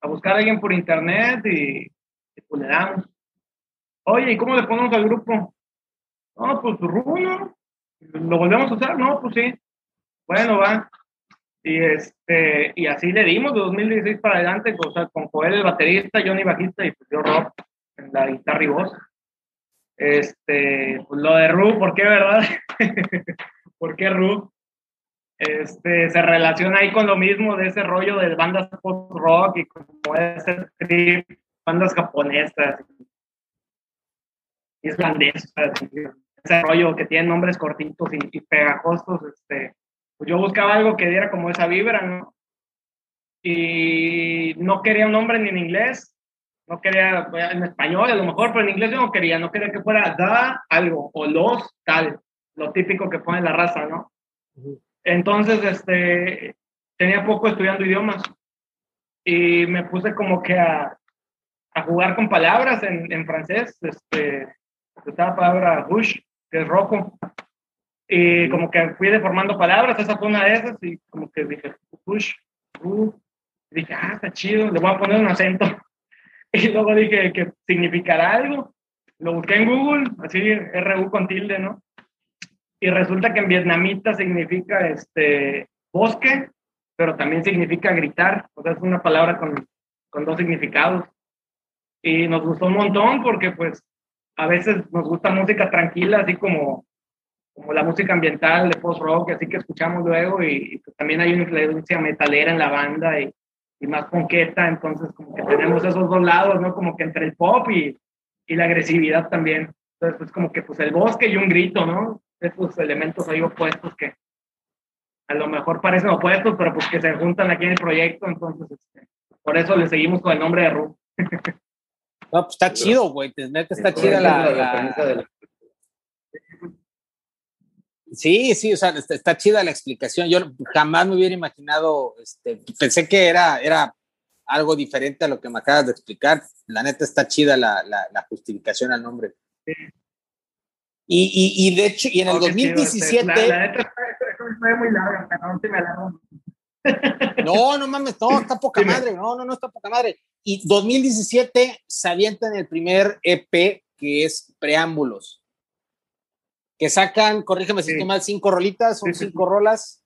a buscar a alguien por internet y, pues le damos. Oye, ¿y cómo le ponemos al grupo? No, pues Runo. ¿Lo volvemos a usar? No, pues sí. Bueno, va. Y, este, y así le dimos de 2016 para adelante, o sea, con Joel el baterista, Johnny bajista y pues yo Rob en la guitarra y voz. Este, pues lo de Ru, ¿por qué, verdad? <laughs> ¿Por qué Ru? Este, se relaciona ahí con lo mismo de ese rollo de bandas post-rock y como ese trip, bandas japonesas, islandesas, ese rollo que tiene nombres cortitos y, pegajosos, este, pues yo buscaba algo que diera como esa vibra, ¿no? Y no quería un nombre ni en inglés, no quería en español a lo mejor, pero en inglés yo no quería, no quería que fuera da algo o los tal, lo típico que pone la raza, ¿no? Entonces, este, tenía poco estudiando idiomas y me puse como que a, a jugar con palabras en, en francés, este, estaba la palabra rouge, que es rojo, y como que fui deformando palabras, esa fue una de esas, y como que dije, rouge, dije, ah, está chido, le voy a poner un acento. <laughs> Y luego dije que significará algo. Lo busqué en Google, así, RU con tilde, ¿no? Y resulta que en vietnamita significa este, bosque, pero también significa gritar. O sea, es una palabra con, con dos significados. Y nos gustó un montón porque, pues, a veces nos gusta música tranquila, así como, como la música ambiental de post-rock, así que escuchamos luego. Y, pues, también hay una influencia metalera en la banda. Y, y más ponqueta, entonces como que tenemos esos dos lados, ¿no? Como que entre el pop y, y la agresividad también. Entonces, pues como que pues el bosque y un grito, ¿no? Esos elementos ahí opuestos que a lo mejor parecen opuestos, pero pues que se juntan aquí en el proyecto, entonces este, por eso le seguimos con el nombre de Ru. <laughs> No, pues está chido, güey, está chida la, la, Sí, sí, o sea, está, chida la explicación. Yo jamás me hubiera imaginado, este, pensé que era, era algo diferente a lo que me acabas de explicar. La neta está chida la, la, justificación al nombre. Y, y, y, de hecho, y en el 2017... Este, la, neta fue muy larga, no se me <laughs> No, no mames, no, está poca madre, no, no, no está poca madre. Y 2017 se avienta en el primer EP que es Preámbulos. Que sacan, corrígeme si estoy mal, cinco rolitas, son cinco rolas.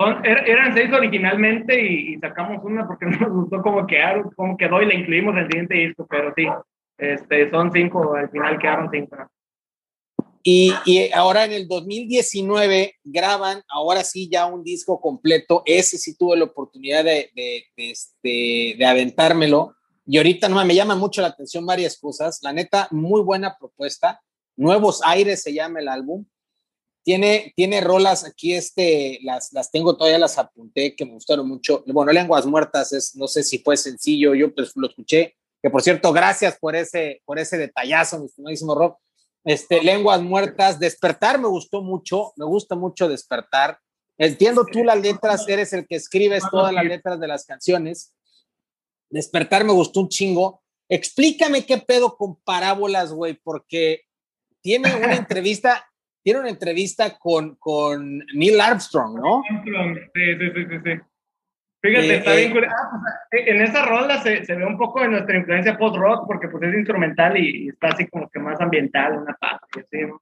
Er, eran seis originalmente y, sacamos una porque <laughs> nos gustó cómo quedaron, cómo quedó y la incluimos en el siguiente disco, pero sí, este, son cinco, al final quedaron cinco. Y, y, ahora en el 2019 graban, ahora sí, ya un disco completo. Ese sí tuve la oportunidad de, de, de, este, de aventármelo. Y ahorita no me llama mucho la atención varias cosas. La neta, muy buena propuesta. Nuevos Aires se llama el álbum. Tiene, tiene rolas aquí, este, las, las tengo todavía, las apunté, que me gustaron mucho. Bueno, Lenguas Muertas es, no sé si fue sencillo, yo pues lo escuché. Que por cierto, gracias por ese, por ese detallazo, mi estimadísimo Rob. Este, Lenguas Muertas, Despertar me gustó mucho, me gusta mucho Despertar. Entiendo tú las letras, eres el que escribes todas las letras de las canciones. Despertar me gustó un chingo. Explícame qué pedo con parábolas, güey, porque tiene una <laughs> entrevista, tiene una entrevista con, con Neil Armstrong, ¿no? Sí, sí, sí, sí. Fíjate, eh, está bien eh, ah, pues, eh, en esa rola se, se, ve un poco de nuestra influencia post-rock, porque pues es instrumental y, está así como que más ambiental, una parte, así, ¿no?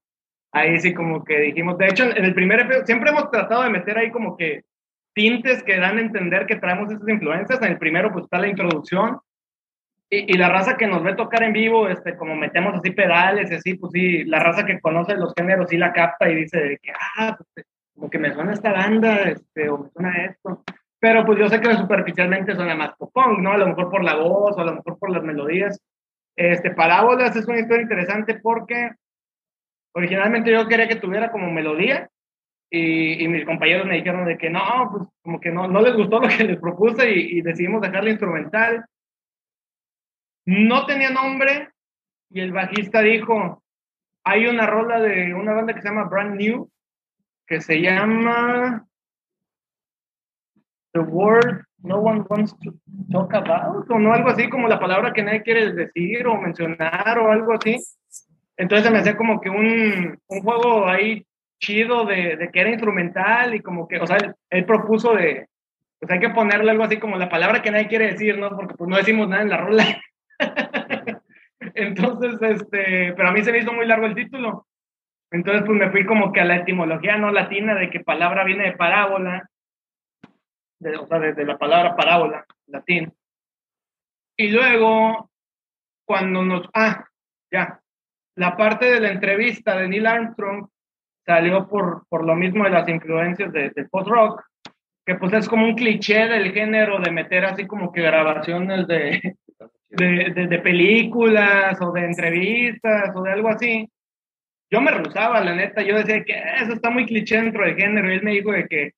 Ahí sí como que dijimos, de hecho, en el primer episodio, siempre hemos tratado de meter ahí como que tintes que dan a entender que traemos esas influencias. En el primero, pues está la introducción. Y, y, la raza que nos ve tocar en vivo, este, como metemos así pedales, así, pues sí, la raza que conoce los géneros sí la capta y dice que, ah, pues, como que me suena esta banda, este, o me suena esto. Pero pues yo sé que superficialmente suena más pop ¿no? A lo mejor por la voz, o a lo mejor por las melodías. Este, Parábolas es una historia interesante porque originalmente yo quería que tuviera como melodía, y, mis compañeros me dijeron de que no, pues como que no, no les gustó <laughs> lo que les propuse y, decidimos dejarle instrumental. No tenía nombre y el bajista dijo, hay una rola de una banda que se llama Brand New, que se llama The Word No One Wants to Talk About, o no algo así como la palabra que nadie quiere decir o mencionar o algo así. Entonces me hacía como que un, un juego ahí chido de, de, que era instrumental y como que, o sea, él, propuso de, pues hay que ponerle algo así como la palabra que nadie quiere decir, ¿no? Porque pues no decimos nada en la rola. <laughs> Entonces, este, pero a mí se me hizo muy largo el título. Entonces, pues me fui como que a la etimología no latina de que palabra viene de parábola, de, o sea, de, la palabra parábola, latín. Y luego, cuando nos... Ah, ya. La parte de la entrevista de Neil Armstrong salió por, por lo mismo de las influencias de, del post-rock, que pues es como un cliché del género de meter así como que grabaciones de, de, de, películas o de entrevistas o de algo así. Yo me rehusaba, la neta, yo decía que eso está muy cliché dentro del género y él me dijo de que,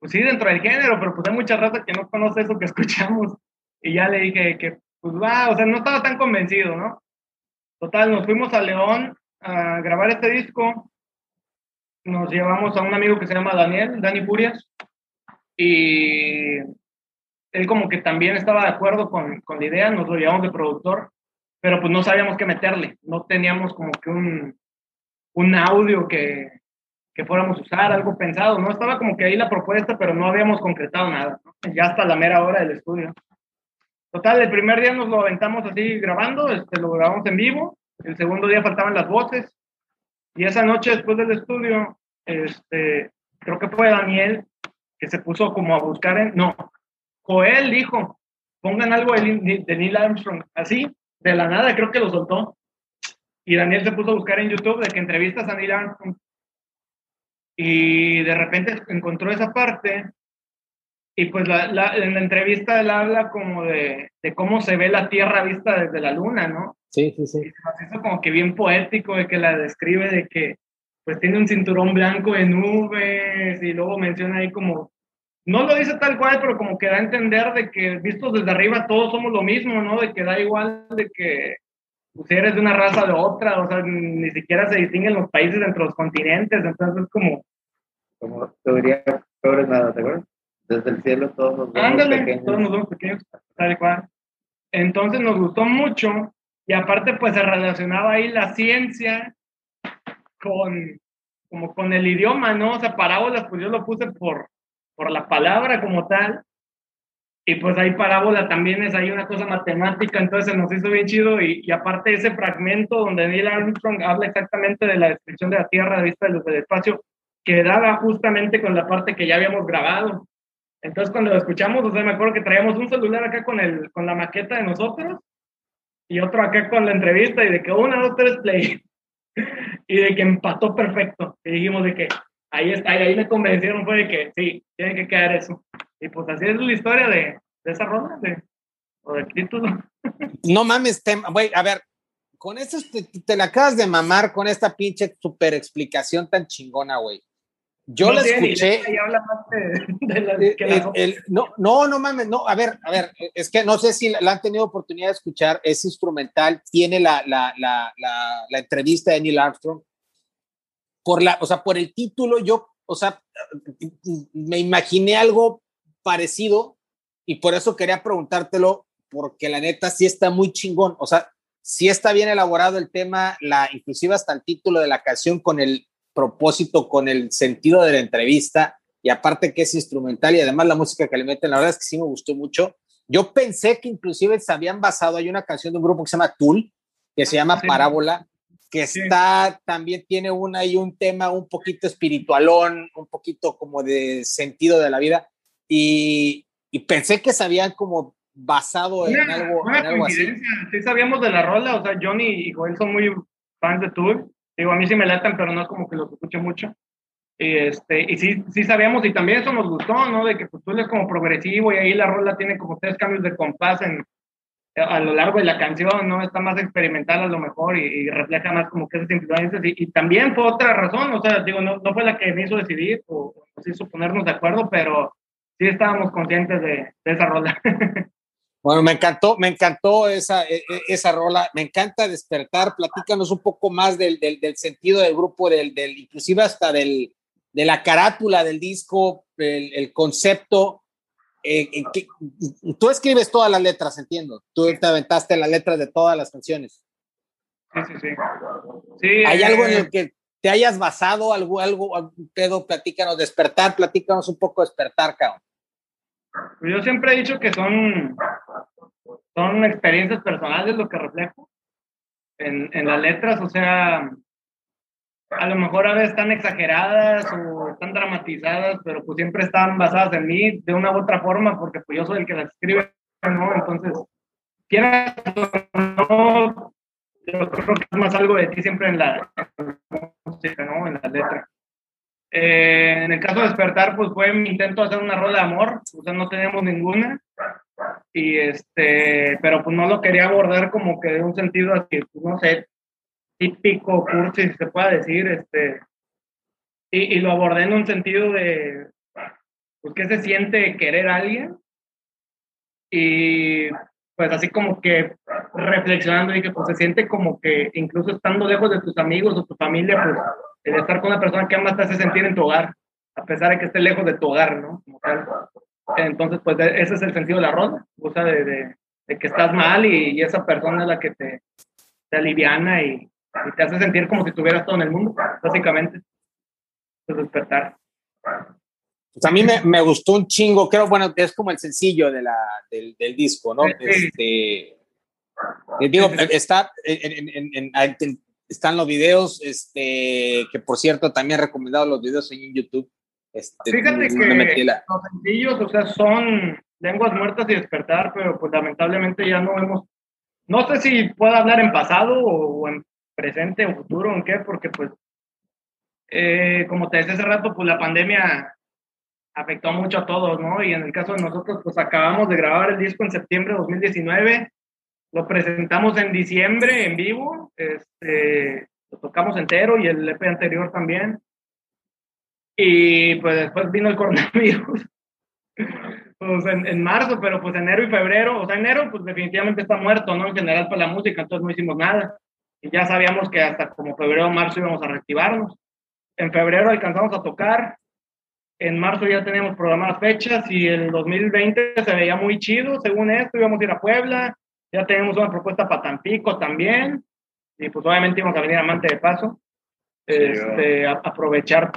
pues sí, dentro del género, pero pues hay mucha raza que no conoce eso que <laughs> escuchamos. Y ya le dije que, pues va, o sea, no estaba tan convencido, ¿no? Total, nos fuimos a León a grabar este disco. Nos llevamos a un amigo que se llama Daniel, Dani Purias, y él como que también estaba de acuerdo con, con la idea, nos lo llevamos de productor, pero pues no sabíamos qué meterle, no teníamos como que un, un audio que, que fuéramos a usar, algo pensado, ¿no? Estaba como que ahí la propuesta, pero no habíamos concretado nada, ya hasta la mera hora del estudio. Total, el primer día nos lo aventamos así grabando, este, lo grabamos en vivo, el segundo día faltaban las voces, y esa noche después del estudio, este, creo que fue Daniel que se puso como a buscar en, no, Joel dijo, pongan algo de, Neil Armstrong, así, de la nada, creo que lo soltó. Y Daniel se puso a buscar en YouTube de que entrevistas a Neil Armstrong. Y de repente encontró esa parte. Y pues la, en la entrevista él habla como de, de, cómo se ve la Tierra vista desde la Luna, ¿no? Sí, sí, sí. Y se hizo como que bien poético de que la describe de que pues tiene un cinturón blanco de nubes y luego menciona ahí como no lo dice tal cual, pero como que da a entender de que vistos desde arriba todos somos lo mismo, ¿no? De que da igual de que pues, eres de una raza de otra, o sea, ni siquiera se distinguen los países entre los continentes, entonces es como... Como teoría peor es nada, ¿te acuerdas? Desde el cielo todos nos vemos Ándale, pequeños. todos nos vemos pequeños, tal cual. Entonces nos gustó mucho y aparte pues se relacionaba ahí la ciencia con como con el idioma, ¿no? O sea, parábolas, pues yo lo puse por, por la palabra como tal. Y pues ahí parábola también es ahí una cosa matemática, entonces se nos hizo bien chido. Y, y aparte ese fragmento donde Neil Armstrong habla exactamente de la descripción de la Tierra vista del espacio, quedaba justamente con la parte que ya habíamos grabado. Entonces cuando lo escuchamos, o sea, me acuerdo que traíamos un celular acá con, el, con la maqueta de nosotros y otro acá con la entrevista y de que una, dos, tres, play. <laughs> y de que empató perfecto. Y dijimos de que ahí está, y ahí me convencieron fue de que sí, tiene que quedar eso. Y pues así es la historia de, de esa ronda, de, o del título. <laughs> No mames, güey, a ver, con esto te, la acabas de mamar con esta pinche super explicación tan chingona, güey. Yo no la escuché. no, no, no mames, no. A ver, a ver, es que no sé si la, han tenido oportunidad de escuchar. Es instrumental, tiene la, la, la, la entrevista de Neil Armstrong por la, o sea, por el título, yo, o sea, me imaginé algo parecido y por eso quería preguntártelo, porque la neta sí está muy chingón, o sea, sí está bien elaborado el tema, la, inclusive hasta el título de la canción con el propósito, con el sentido de la entrevista, y aparte que es instrumental y además la música que le meten, la verdad es que sí me gustó mucho. Yo pensé que inclusive se habían basado, hay una canción de un grupo que se llama Tool, que se llama Parábola, que está, también tiene una y un tema un poquito espiritualón, un poquito como de sentido de la vida, y, y pensé que se habían como basado en algo, en algo así. Sí sabíamos de la rola, o sea, Johnny y Joel son muy fans de Tour, digo, a mí sí me latan, pero no es como que los escucho mucho, y, este, y sí, sí sabíamos, y también eso nos gustó, ¿no? De que pues, tú es como progresivo, y ahí la rola tiene como tres cambios de compás en, a lo largo de la canción, ¿no? Está más experimental a lo mejor y, refleja más como que esas influencias. Y, también fue otra razón, o sea, digo, no, no fue la que me hizo decidir o, nos hizo ponernos de acuerdo, pero sí estábamos conscientes de, esa rola. <laughs> Bueno, me encantó, me encantó esa, e, e, esa rola, me encanta despertar, platícanos un poco más del, del, del sentido del grupo, del, del, inclusive hasta del, de la carátula del disco, el, el concepto, eh, tú escribes todas las letras, entiendo. Tú te aventaste las letras de todas las canciones. Sí, sí, sí. ¿Hay algo en el eh, que te hayas basado, algo, algo, pedo, platícanos, despertar, platícanos un poco despertar, cabrón? Yo siempre he dicho que son, son experiencias personales lo que reflejo en, en las letras, o sea, a lo mejor a veces están exageradas o están dramatizadas, pero pues siempre están basadas en mí de una u otra forma, porque pues yo soy el que las escribe, ¿no? Entonces, quieras no, yo creo que es más algo de ti siempre en la, música, ¿no? En la letra. Eh, en el caso de despertar, pues fue mi intento hacer una rola de amor, o sea, no teníamos ninguna, y este, pero pues no lo quería abordar como que de un sentido así, pues, no sé, típico cursi, si se puede decir, este, y, y, lo abordé en un sentido de, pues, ¿qué se siente querer a alguien? Y pues así como que reflexionando y que pues se siente como que incluso estando lejos de tus amigos o tu familia, pues el estar con una persona que amas te hace sentir en tu hogar, a pesar de que esté lejos de tu hogar, ¿no? Entonces, pues ese es el sentido de la ronda, o sea, de, de, que estás mal y, y, esa persona es la que te, te aliviana y, y, te hace sentir como si estuvieras todo en el mundo, básicamente. Es despertar. Pues a mí me, me, gustó un chingo, creo, bueno, es como el sencillo de la, del, del disco, ¿no? Sí. Este, digo, está en, en, en, están los videos, este, que por cierto también he recomendado los videos en YouTube. Este, Fíjate que la... los sencillos, o sea, son lenguas muertas y despertar, pero pues lamentablemente ya no hemos, no sé si puedo hablar en pasado o en presente o futuro, en qué, porque pues, eh, como te decía hace rato, pues la pandemia afectó mucho a todos, ¿no? Y en el caso de nosotros, pues acabamos de grabar el disco en septiembre de 2019, lo presentamos en diciembre en vivo, este, lo tocamos entero y el EP anterior también. Y pues después vino el coronavirus, <laughs> pues en, en, marzo, pero pues enero y febrero, o sea, enero pues definitivamente está muerto, ¿no? En general para la música, entonces no hicimos nada. Y ya sabíamos que hasta como febrero o marzo íbamos a reactivarnos. En febrero alcanzamos a tocar, en marzo ya teníamos programadas fechas y el 2020 se veía muy chido, según esto, íbamos a ir a Puebla, ya tenemos una propuesta para Tampico también, y pues obviamente íbamos a venir a Mante de Paso, sí, este, a, aprovechar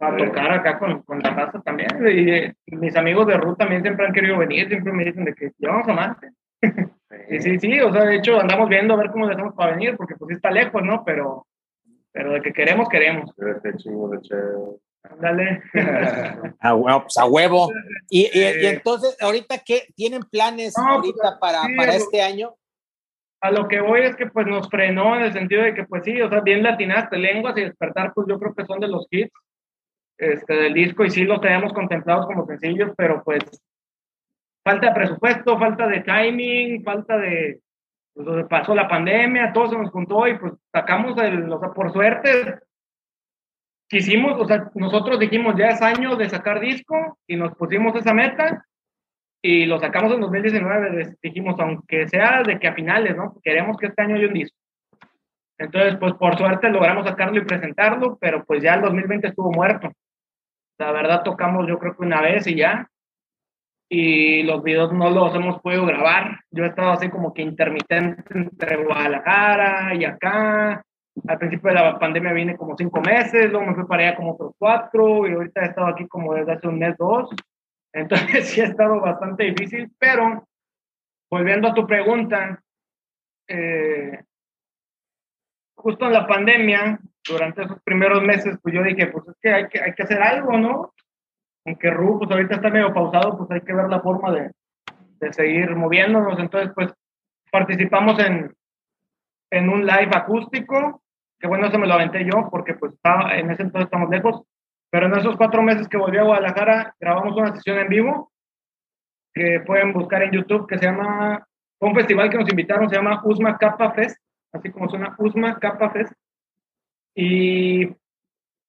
a tocar acá con, con la raza también. Y, mis amigos de Ruth también siempre han querido venir, siempre me dicen de que llevamos a Mante. <laughs> y sí, sí, o sea, de hecho andamos viendo a ver cómo le hacemos para venir, porque pues está lejos, ¿no? Pero, pero de que queremos, queremos. Este chingo de chévere. Dale. <laughs> a, huevo, pues a huevo. Y, y, y, entonces, ¿ahorita qué tienen planes no, ahorita pues, para, sí, para este año? A lo que voy es que pues nos frenó en el sentido de que pues sí, o sea, bien latinaste, lenguas y despertar, pues yo creo que son de los hits este, del disco y sí los tenemos contemplados como sencillos, pero pues falta de presupuesto, falta de timing, falta de, pues pasó la pandemia, todo se nos juntó y pues sacamos el, o sea, por suerte quisimos, o sea, nosotros dijimos ya es año de sacar disco y nos pusimos esa meta y lo sacamos en 2019. Dijimos, aunque sea de que a finales, ¿no? Queremos que este año haya un disco. Entonces, pues por suerte logramos sacarlo y presentarlo, pero pues ya el 2020 estuvo muerto. La verdad, tocamos yo creo que una vez y ya. Y los videos no los hemos podido grabar. Yo he estado así como que intermitente entre Guadalajara y acá al principio de la pandemia vine como cinco meses, luego me fui para allá como otros cuatro y ahorita he estado aquí como desde hace un mes, dos. Entonces <laughs> sí ha estado bastante difícil, pero volviendo a tu pregunta, eh, justo en la pandemia, durante esos primeros meses, pues yo dije, pues es que hay que, hay que hacer algo, ¿no? Aunque Ru, pues ahorita está medio pausado, pues hay que ver la forma de, de seguir moviéndonos. Entonces, pues participamos en, en un live acústico que bueno, eso me lo aventé yo porque pues estaba, en ese entonces estamos lejos, pero en esos cuatro meses que volví a Guadalajara grabamos una sesión en vivo que pueden buscar en YouTube que se llama, un festival que nos invitaron, se llama Usma Kappa Fest, así como suena Usma Kappa Fest, y,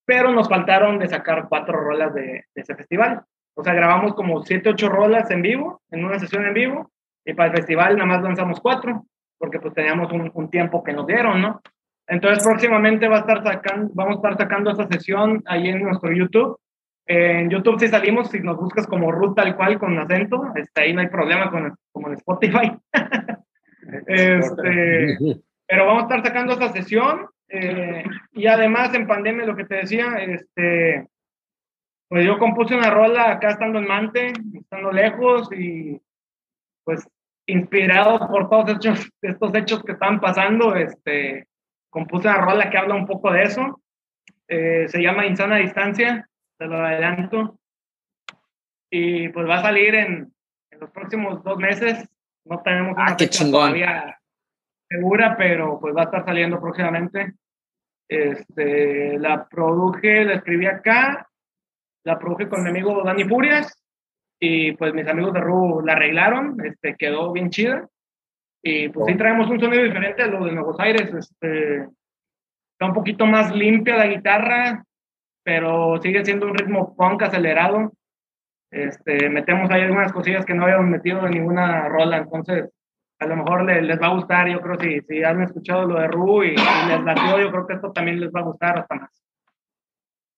pero nos faltaron de sacar cuatro rolas de, de ese festival. O sea, grabamos como siete, ocho rolas en vivo, en una sesión en vivo, y para el festival nada más lanzamos cuatro, porque pues teníamos un, un tiempo que nos dieron, ¿no? Entonces próximamente va a estar sacando, vamos a estar sacando esta sesión ahí en nuestro YouTube. En YouTube si salimos, si nos buscas como Ruth tal cual con acento, este, ahí no hay problema con como en Spotify. <laughs> este, <laughs> pero vamos a estar sacando esta sesión eh, y además en pandemia lo que te decía, este, pues yo compuse una rola acá estando en Mante, estando lejos y pues inspirado por todos estos, estos hechos que están pasando, este, compuse una rola que habla un poco de eso. Eh, se llama Insana Distancia, te lo adelanto. Y pues va a salir en, en los próximos dos meses. No tenemos una ah, fecha todavía segura, pero pues va a estar saliendo próximamente. Este, la produje, la escribí acá, la produje con mi amigo Dani Furias y pues mis amigos de Ru la arreglaron, este, quedó bien chida. Y pues sí traemos un sonido diferente a lo de Nuevos Aires. Este, está un poquito más limpia la guitarra, pero sigue siendo un ritmo punk acelerado. Este, metemos ahí algunas cosillas que no habíamos metido en ninguna rola, entonces a lo mejor les, va a gustar, yo creo, si, si han escuchado lo de Ru y, les latió, yo creo que esto también les va a gustar hasta más.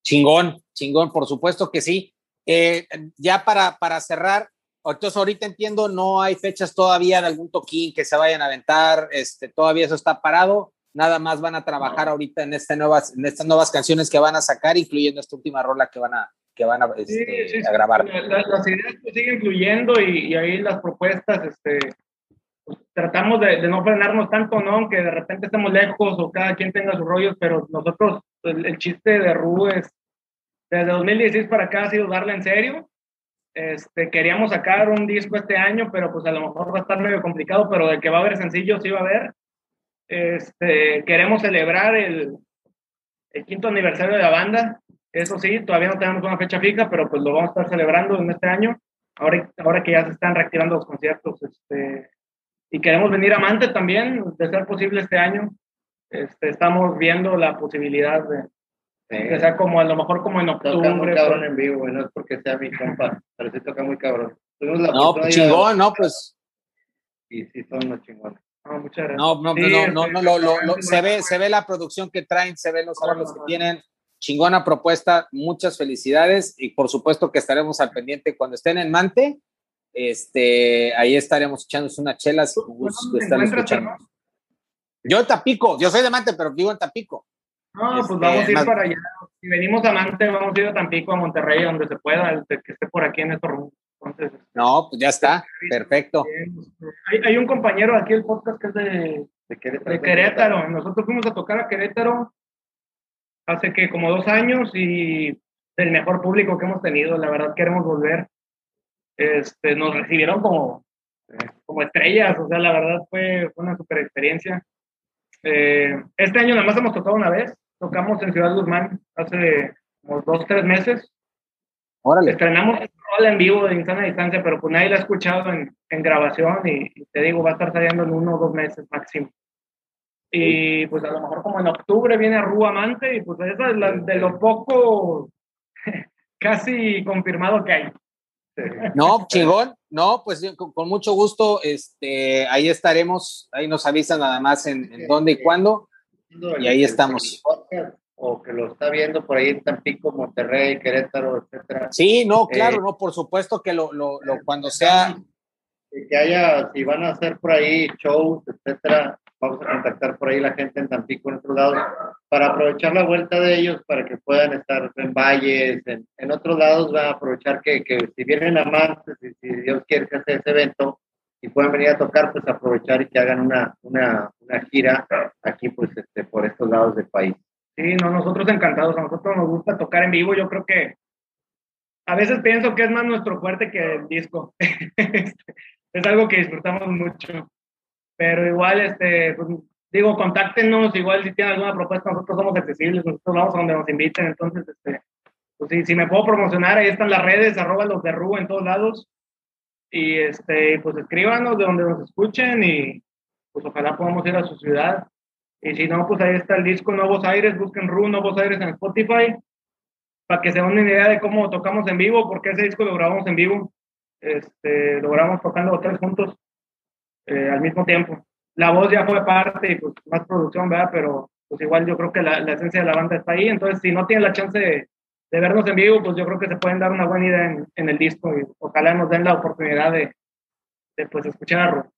Chingón, chingón, por supuesto que sí. Eh, ya para, para cerrar, entonces ahorita entiendo, no hay fechas todavía de algún toquín que se vayan a aventar, este, todavía eso está parado, nada más van a trabajar ahorita en, este nuevas, en estas nuevas canciones que van a sacar, incluyendo esta última rola que van a, que van a, este, grabar. las ideas pues siguen fluyendo y, ahí las propuestas, este, pues, tratamos de, no frenarnos tanto, ¿no? Aunque de repente estemos lejos o cada quien tenga sus rollos, pero nosotros, el, el chiste de Ru es, desde 2016 para acá ha sido darle en serio este, queríamos sacar un disco este año, pero pues a lo mejor va a estar medio complicado, pero de que va a haber sencillos sí va a haber. Este, queremos celebrar el, el quinto aniversario de la banda. Eso sí, todavía no tenemos una fecha fija, pero pues lo vamos a estar celebrando en este año, ahora, ahora que ya se están reactivando los conciertos. Este, y queremos venir a Mante también, de ser posible este año. Este, estamos viendo la posibilidad de, que sea como a lo mejor como en octubre. Toca muy cabrón en vivo, no es porque sea mi compa, pero sí toca muy cabrón. no, pues chingón, no, pues. Y sí, son los chingones. No, muchas gracias. No, no, no, no, no, lo, se, ve, se ve la producción que traen, se ven los arreglos que tienen. Chingona propuesta, muchas felicidades y por supuesto que estaremos al pendiente cuando estén en Mante. Este, ahí estaremos echándonos unas chelas están escuchando. Yo en Tapico, yo soy de Mante, pero vivo en Tapico. No, pues vamos a ir para allá. Si venimos a Mante, vamos a ir a Tampico, a Monterrey, donde se pueda, el que esté por aquí en estos Entonces, no, pues ya está, perfecto. Hay, hay, un compañero aquí el podcast que es de, de, Querétaro. Nosotros fuimos a tocar a Querétaro hace que como dos años y el mejor público que hemos tenido. La verdad queremos volver. Este, nos recibieron como, como estrellas, o sea, la verdad fue, fue una super experiencia. Eh, este año nada más hemos tocado una vez. Tocamos en Ciudad Guzmán hace como dos, tres meses. Órale. Estrenamos rola en vivo de Insana Distancia, pero pues nadie la ha escuchado en, en grabación y, te digo, va a estar saliendo en uno o dos meses máximo. Y pues a lo mejor como en octubre viene Rúa Amante y pues eso es de lo poco <laughs> casi confirmado que hay. No, chingón. No, pues con, mucho gusto, este, ahí estaremos, ahí nos avisan nada más en, dónde y cuándo, y ahí estamos. O que lo está viendo por ahí en Tampico, Monterrey, Querétaro, etcétera. Sí, no, claro, eh, no, por supuesto que lo, lo, lo cuando sea. Que haya, si van a hacer por ahí shows, etcétera, vamos a contactar por ahí la gente en Tampico, en otros lados, para aprovechar la vuelta de ellos, para que puedan estar en valles, en, en otros lados, van a aprovechar que, si vienen amantes, y si Dios quiere que hacer ese evento y puedan venir a tocar, pues aprovechar y que hagan una, una, una gira aquí, pues este, por estos lados del país. Sí, no, nosotros encantados, a nosotros nos gusta tocar en vivo, yo creo que a veces pienso que es más nuestro fuerte que el disco. <laughs> es algo que disfrutamos mucho. Pero igual, este, pues, digo, contáctenos, igual si tienen alguna propuesta, nosotros somos accesibles, nosotros vamos a donde nos inviten, entonces, este, pues si, me puedo promocionar, ahí están las redes, arroba los de Rú en todos lados, y este, pues escríbanos de donde nos escuchen y pues ojalá podamos ir a su ciudad. Y si no, pues ahí está el disco Nuevos Aires, busquen Ru Nuevos Aires en Spotify, para que se den una idea de cómo tocamos en vivo, porque ese disco lo grabamos en vivo, este, lo grabamos tocando tres juntos. Eh, al mismo tiempo. La voz ya fue parte y pues más producción, ¿verdad? Pero pues igual yo creo que la, la esencia de la banda está ahí. Entonces, si no tienen la chance de, de, vernos en vivo, pues yo creo que se pueden dar una buena idea en, en el disco y ojalá nos den la oportunidad de, de pues escuchar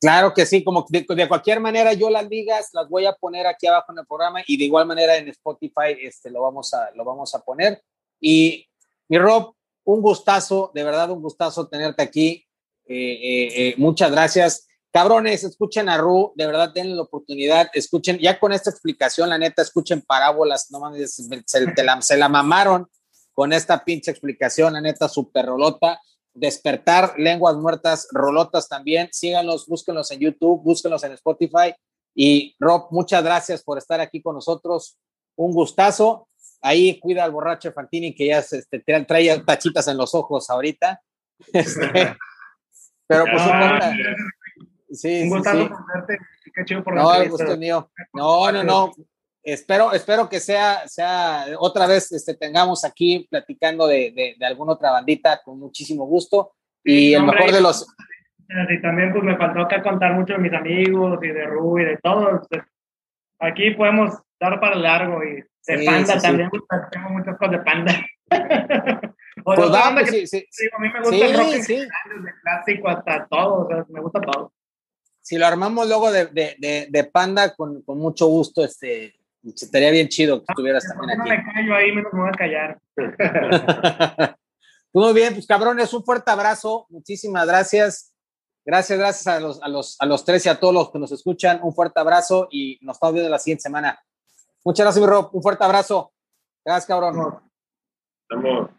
Claro que sí, como de, de, cualquier manera yo las ligas las voy a poner aquí abajo en el programa y de igual manera en Spotify este, lo, vamos a, lo vamos a poner. Y mi Rob, un gustazo, de verdad un gustazo tenerte aquí. Eh, eh, eh, muchas gracias. Cabrones, escuchen a Ru, de verdad denle la oportunidad, escuchen, ya con esta explicación, la neta, escuchen parábolas, no mames, se, la, mamaron con esta pinche explicación, la neta, super rolota. Despertar, lenguas muertas, rolotas también. Síganlos, búsquenlos en YouTube, búsquenlos en Spotify. Y Rob, muchas gracias por estar aquí con nosotros. Un gustazo. Ahí cuida al borracho Fantini que ya se, este, trae tachitas en los ojos ahorita. <laughs> Este, pero pues Sí, un gustazo sí, verte. Qué chido por no, el gusto mío. <laughs> No, no, no. Espero, espero que sea, sea otra vez este, tengamos aquí platicando de, de, de alguna otra bandita con muchísimo gusto. Y el mejor de los. Y también pues me faltó acá contar mucho de mis amigos y de Ru y de todos. Aquí podemos dar para largo y de panda también. Tengo muchas cosas de panda. <laughs> pues vamos, sí, sí. a mí me gusta el rock desde clásico hasta todo, o sea, me gusta todo si lo armamos luego de, de, de, Panda, con, con, mucho gusto, este, estaría bien chido que ah, estuvieras también aquí. No me callo ahí, menos me voy a callar. <laughs> Muy bien, pues cabrones, un fuerte abrazo, muchísimas gracias. Gracias, gracias a los, a, los, a los tres y a todos los que nos escuchan. Un fuerte abrazo y nos estamos viendo la siguiente semana. Muchas gracias, mi Rob. Un fuerte abrazo. Gracias, cabrón. Estamos.